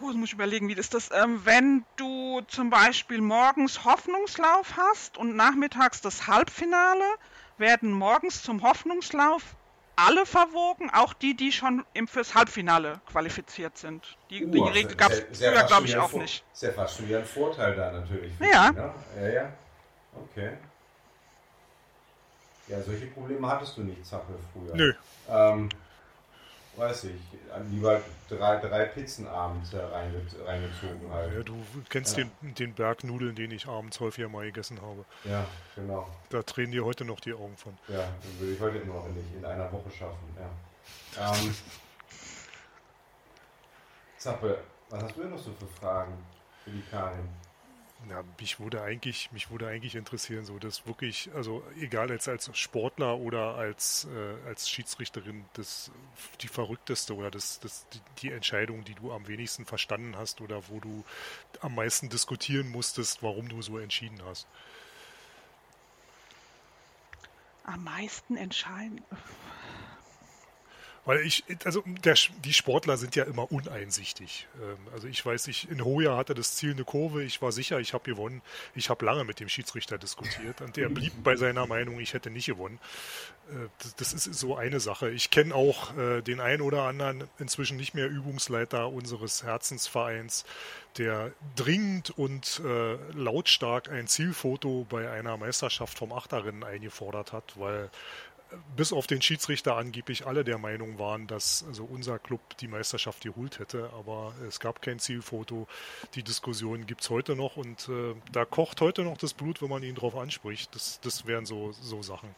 Oh, muss ich überlegen, wie ist das? Ähm, wenn du zum Beispiel morgens Hoffnungslauf hast und nachmittags das Halbfinale, werden morgens zum Hoffnungslauf alle verwogen, auch die, die schon im, fürs Halbfinale qualifiziert sind. Die, uh, die Regel gab es früher, glaube ich, auch nicht. Ist ja fast schon wieder ein Vorteil da natürlich. Ja. Die, ne? Ja, ja. Okay. Ja, solche Probleme hattest du nicht, Zappel, früher. Nö. Ähm, weiß ich, lieber drei, drei Pizzen abends reingezogen halt. Ja, du kennst ja. den, den Berg Nudeln, den ich abends häufiger mal gegessen habe. Ja, genau. Da drehen dir heute noch die Augen von. Ja, den würde ich heute noch nicht in einer Woche schaffen, ja. Ähm, Zappe, was hast du denn noch so für Fragen für die Karin? Ja, mich würde eigentlich, mich würde eigentlich interessieren, so dass wirklich, also egal als als Sportler oder als äh, als Schiedsrichterin, das die verrückteste oder das, das die, die, Entscheidung, die du am wenigsten verstanden hast oder wo du am meisten diskutieren musstest, warum du so entschieden hast. Am meisten entscheiden. Weil ich, also der, die Sportler sind ja immer uneinsichtig. Ähm, also ich weiß nicht, in Hoya hatte das Ziel eine Kurve, ich war sicher, ich habe gewonnen. Ich habe lange mit dem Schiedsrichter diskutiert und der blieb bei seiner Meinung, ich hätte nicht gewonnen. Äh, das ist so eine Sache. Ich kenne auch äh, den einen oder anderen inzwischen nicht mehr Übungsleiter unseres Herzensvereins, der dringend und äh, lautstark ein Zielfoto bei einer Meisterschaft vom Achterrennen eingefordert hat, weil bis auf den Schiedsrichter angeblich alle der Meinung waren, dass also unser Club die Meisterschaft geholt hätte, aber es gab kein Zielfoto. Die Diskussion gibt es heute noch und äh, da kocht heute noch das Blut, wenn man ihn darauf anspricht. Das, das wären so, so Sachen.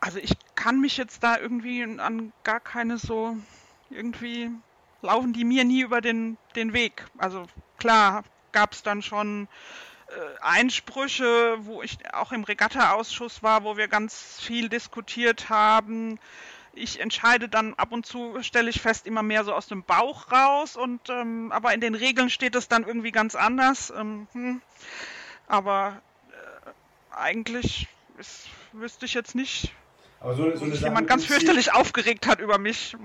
Also ich kann mich jetzt da irgendwie an gar keine so irgendwie laufen die mir nie über den, den Weg. Also klar gab es dann schon Einsprüche, wo ich auch im Regatta-Ausschuss war, wo wir ganz viel diskutiert haben. Ich entscheide dann ab und zu, stelle ich fest, immer mehr so aus dem Bauch raus. Und ähm, aber in den Regeln steht es dann irgendwie ganz anders. Ähm, hm. Aber äh, eigentlich ist, wüsste ich jetzt nicht, aber so, so sich jemand ganz fürchterlich aufgeregt hat über mich.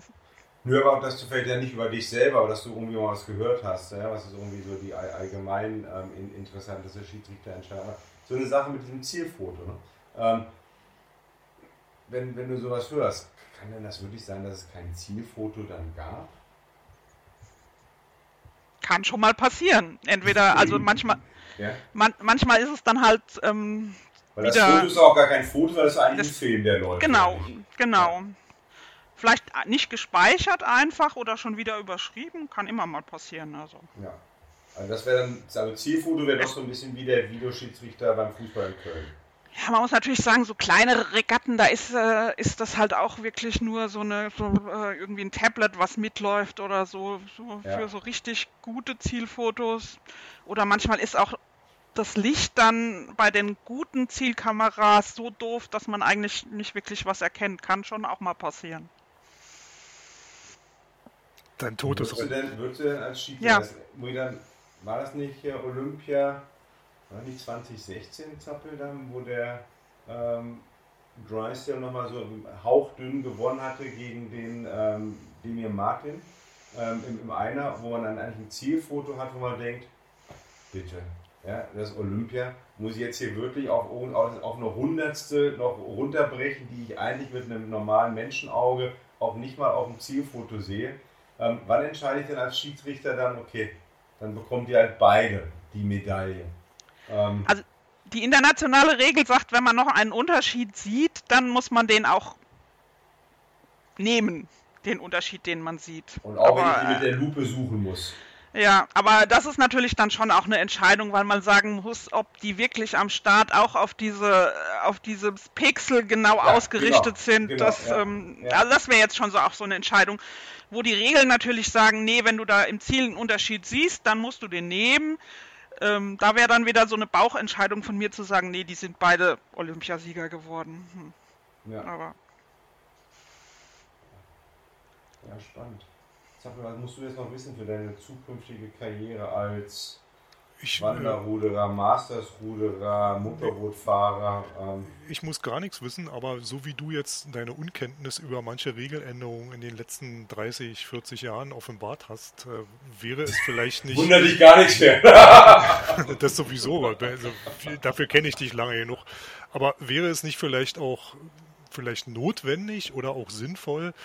Nö, aber dass du vielleicht ja nicht über dich selber, aber dass du irgendwie mal was gehört hast, ja, was ist irgendwie so die allgemein ähm, interessanteste Schiedsrichterentscheidung. So eine Sache mit diesem Zielfoto. Ne? Ähm, wenn, wenn du sowas hörst, kann denn das wirklich sein, dass es kein Zielfoto dann gab? Kann schon mal passieren. Entweder, also manchmal, ja? man, manchmal ist es dann halt ähm, weil das Foto ist auch gar kein Foto, weil das ist eigentlich das, ein Film, der läuft. Genau, genau. Ja. Vielleicht nicht gespeichert einfach oder schon wieder überschrieben, kann immer mal passieren. Also. Ja. Also das wäre dann, also Zielfoto wäre doch so ein bisschen wie der Videoschiedsrichter beim Fußball in Köln. Ja, man muss natürlich sagen, so kleinere Regatten, da ist, äh, ist das halt auch wirklich nur so eine so, äh, irgendwie ein Tablet, was mitläuft oder so, so ja. für so richtig gute Zielfotos. Oder manchmal ist auch das Licht dann bei den guten Zielkameras so doof, dass man eigentlich nicht wirklich was erkennt. Kann schon auch mal passieren. Dein Tod ist würdest du denn, würdest du denn als Skifahrer, ja. war das nicht hier Olympia, war nicht 2016 Zappel dann, wo der ähm, Drysdale nochmal so hauchdünn gewonnen hatte gegen den ähm, Demir Martin ähm, im, im Einer, wo man dann eigentlich ein Zielfoto hat, wo man denkt, bitte, ja, das Olympia, muss ich jetzt hier wirklich auf, auf eine Hundertstel noch runterbrechen, die ich eigentlich mit einem normalen Menschenauge auch nicht mal auf dem Zielfoto sehe. Ähm, wann entscheide ich denn als Schiedsrichter dann, okay, dann bekommt ihr halt beide die Medaille? Ähm, also die internationale Regel sagt, wenn man noch einen Unterschied sieht, dann muss man den auch nehmen, den Unterschied, den man sieht. Und auch Aber, wenn ich die mit der Lupe suchen muss. Ja, aber das ist natürlich dann schon auch eine Entscheidung, weil man sagen muss, ob die wirklich am Start auch auf diese, auf dieses Pixel genau ja, ausgerichtet genau, sind. Genau, das, ja, ähm, ja. Also das wäre jetzt schon so auch so eine Entscheidung, wo die Regeln natürlich sagen, nee, wenn du da im Ziel einen Unterschied siehst, dann musst du den nehmen. Ähm, da wäre dann wieder so eine Bauchentscheidung von mir zu sagen, nee, die sind beide Olympiasieger geworden. Hm. Ja. Aber. Ja, spannend. Sag mal, was musst du jetzt noch wissen für deine zukünftige Karriere als ich, Wanderruderer, Mastersruderer, Motorbootfahrer? Ähm. Ich muss gar nichts wissen, aber so wie du jetzt deine Unkenntnis über manche Regeländerungen in den letzten 30, 40 Jahren offenbart hast, äh, wäre es vielleicht nicht. Wundert dich gar nichts mehr. [LAUGHS] das sowieso, also, dafür kenne ich dich lange genug. Aber wäre es nicht vielleicht auch vielleicht notwendig oder auch sinnvoll,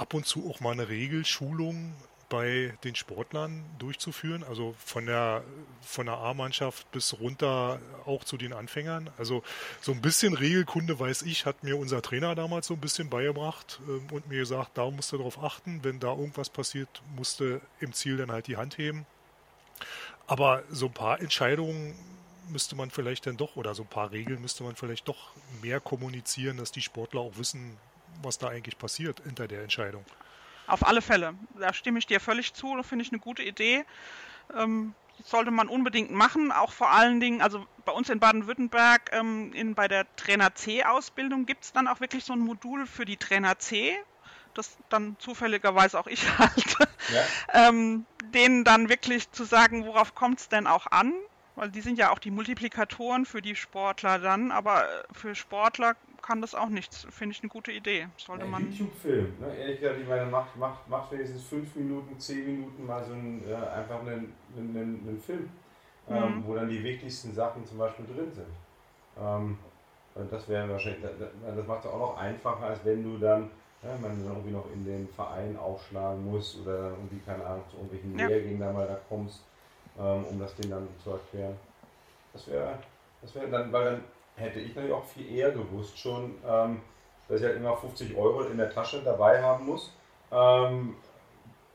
ab und zu auch mal eine Regelschulung bei den Sportlern durchzuführen, also von der von der A-Mannschaft bis runter auch zu den Anfängern. Also so ein bisschen Regelkunde weiß ich, hat mir unser Trainer damals so ein bisschen beigebracht äh, und mir gesagt, da musst du darauf achten, wenn da irgendwas passiert, musste im Ziel dann halt die Hand heben. Aber so ein paar Entscheidungen müsste man vielleicht dann doch oder so ein paar Regeln müsste man vielleicht doch mehr kommunizieren, dass die Sportler auch wissen, was da eigentlich passiert hinter der Entscheidung. Auf alle Fälle. Da stimme ich dir völlig zu. Das finde ich eine gute Idee. Ähm, sollte man unbedingt machen. Auch vor allen Dingen, also bei uns in Baden-Württemberg ähm, bei der Trainer C-Ausbildung gibt es dann auch wirklich so ein Modul für die Trainer C. Das dann zufälligerweise auch ich [LAUGHS] halte. Ja. ähm, denen dann wirklich zu sagen, worauf kommt es denn auch an? weil die sind ja auch die Multiplikatoren für die Sportler dann, aber äh, für Sportler kann das auch nichts. Finde ich eine gute Idee. Sollte ja, man. YouTube-Film, ne? ehrlich gesagt, ich meine, macht, macht, macht wenigstens fünf Minuten, zehn Minuten mal so ein, äh, einfach einen, einen, einen Film, ähm, mhm. wo dann die wichtigsten Sachen zum Beispiel drin sind. Ähm, das wäre wahrscheinlich, das, das macht es auch noch einfacher, als wenn du dann ja, man dann irgendwie noch in den Verein aufschlagen muss oder irgendwie, keine Ahnung, zu irgendwelchen ja. Lehrgängen da mal da kommst, ähm, um das denen dann zu erklären. Das wäre, das wäre dann, weil dann hätte ich natürlich auch viel eher gewusst schon, ähm, dass ich halt immer 50 Euro in der Tasche dabei haben muss ähm,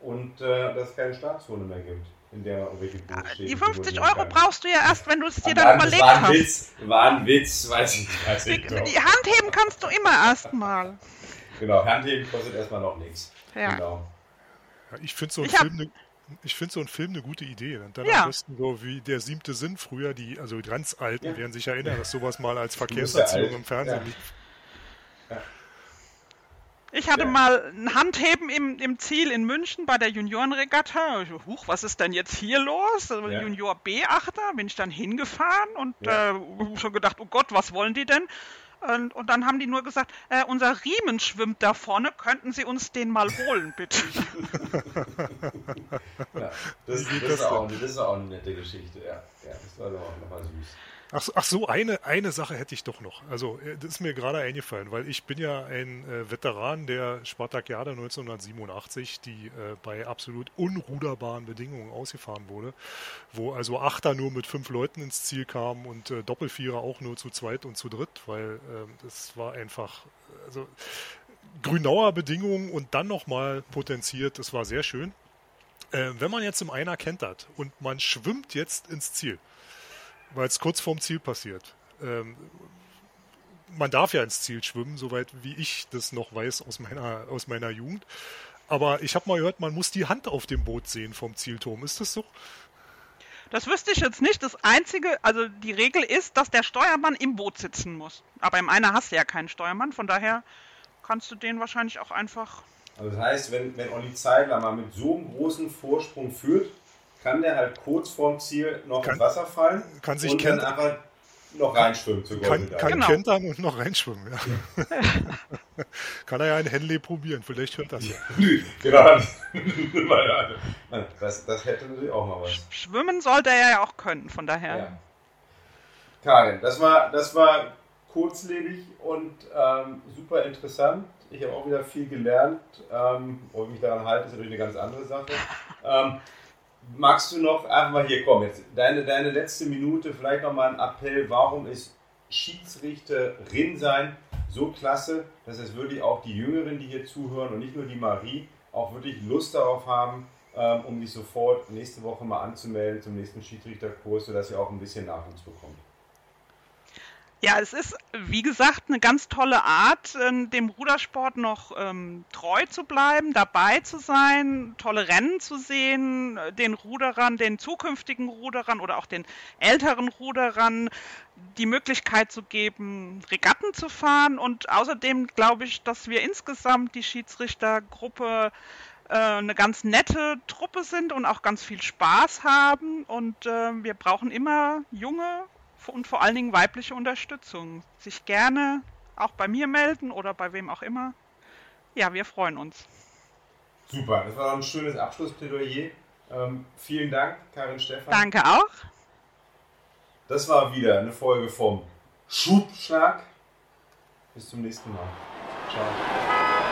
und äh, dass es keine Staatszone mehr gibt. In der steht, Die 50 Euro kann. brauchst du ja erst, wenn du es dir dann, dann überlegt war ein hast. Witz, war ein Witz, weiß ich nicht. Weiß ich die, die Handheben kannst du immer erstmal. Genau, Handheben kostet erstmal noch nichts. Ja. Genau. Ja, ich finde so ein Film ich finde so ein Film eine gute Idee. Und dann ja. am besten so wie der siebte Sinn früher, die, also die ganz Alten ja. werden sich erinnern, dass sowas mal als Verkehrserziehung im Fernsehen liegt. Ja. Ich hatte mal ein Handheben im, im Ziel in München bei der Juniorenregatta. Huch, was ist denn jetzt hier los? Also Junior B-Achter, bin ich dann hingefahren und äh, schon gedacht, oh Gott, was wollen die denn? Und, und, dann haben die nur gesagt, äh, unser Riemen schwimmt da vorne, könnten Sie uns den mal holen, bitte? [LAUGHS] ja, das, das, das, ist auch, das, ist auch, eine nette Geschichte, ja. ja das war doch nochmal süß. Ach, ach, so, eine, eine Sache hätte ich doch noch. Also, äh, das ist mir gerade eingefallen, weil ich bin ja ein äh, Veteran der Spartakiade 1987, die äh, bei absolut unruderbaren Bedingungen ausgefahren wurde, wo also Achter nur mit fünf Leuten ins Ziel kamen und äh, Doppelvierer auch nur zu zweit und zu dritt, weil ähm, das war einfach, also Grünauer Bedingungen und dann nochmal potenziert, das war sehr schön. Äh, wenn man jetzt im Einer kentert und man schwimmt jetzt ins Ziel, weil es kurz vorm Ziel passiert. Ähm, man darf ja ins Ziel schwimmen, soweit wie ich das noch weiß aus meiner, aus meiner Jugend. Aber ich habe mal gehört, man muss die Hand auf dem Boot sehen vom Zielturm. Ist das so? Das wüsste ich jetzt nicht. Das Einzige, also die Regel ist, dass der Steuermann im Boot sitzen muss. Aber im einer hast du ja keinen Steuermann, von daher kannst du den wahrscheinlich auch einfach. Also das heißt, wenn, wenn Olli Zeidler mal mit so einem großen Vorsprung führt, kann der halt kurz vorm Ziel noch kann, ins Wasser fallen kann sich und dann einfach noch reinschwimmen zu Kann, kann genau. kentern und noch reinschwimmen, ja. [LAUGHS] kann er ja ein Henley probieren, vielleicht hört das ja. genau. [LAUGHS] das, das hätte natürlich auch mal was. Schwimmen sollte er ja auch können, von daher. Ja. Karin, das war, das war kurzlebig und ähm, super interessant. Ich habe auch wieder viel gelernt. Ähm, ob ich mich daran halte, ist natürlich eine ganz andere Sache. [LAUGHS] Ähm, magst du noch einfach mal hier kommen, jetzt deine, deine letzte Minute, vielleicht nochmal ein Appell, warum ist Schiedsrichterin sein so klasse, dass es wirklich auch die Jüngeren, die hier zuhören und nicht nur die Marie, auch wirklich Lust darauf haben, ähm, um sich sofort nächste Woche mal anzumelden zum nächsten Schiedsrichterkurs, sodass ihr auch ein bisschen Nachwuchs bekommt. Ja, es ist, wie gesagt, eine ganz tolle Art, ähm, dem Rudersport noch ähm, treu zu bleiben, dabei zu sein, tolle Rennen zu sehen, den Ruderern, den zukünftigen Ruderern oder auch den älteren Ruderern die Möglichkeit zu geben, Regatten zu fahren. Und außerdem glaube ich, dass wir insgesamt die Schiedsrichtergruppe äh, eine ganz nette Truppe sind und auch ganz viel Spaß haben. Und äh, wir brauchen immer junge, und vor allen Dingen weibliche Unterstützung. Sich gerne auch bei mir melden oder bei wem auch immer. Ja, wir freuen uns. Super, das war ein schönes Abschlussplädoyer. Ähm, vielen Dank, Karin Stefan. Danke auch. Das war wieder eine Folge vom Schubschlag. Bis zum nächsten Mal. Ciao.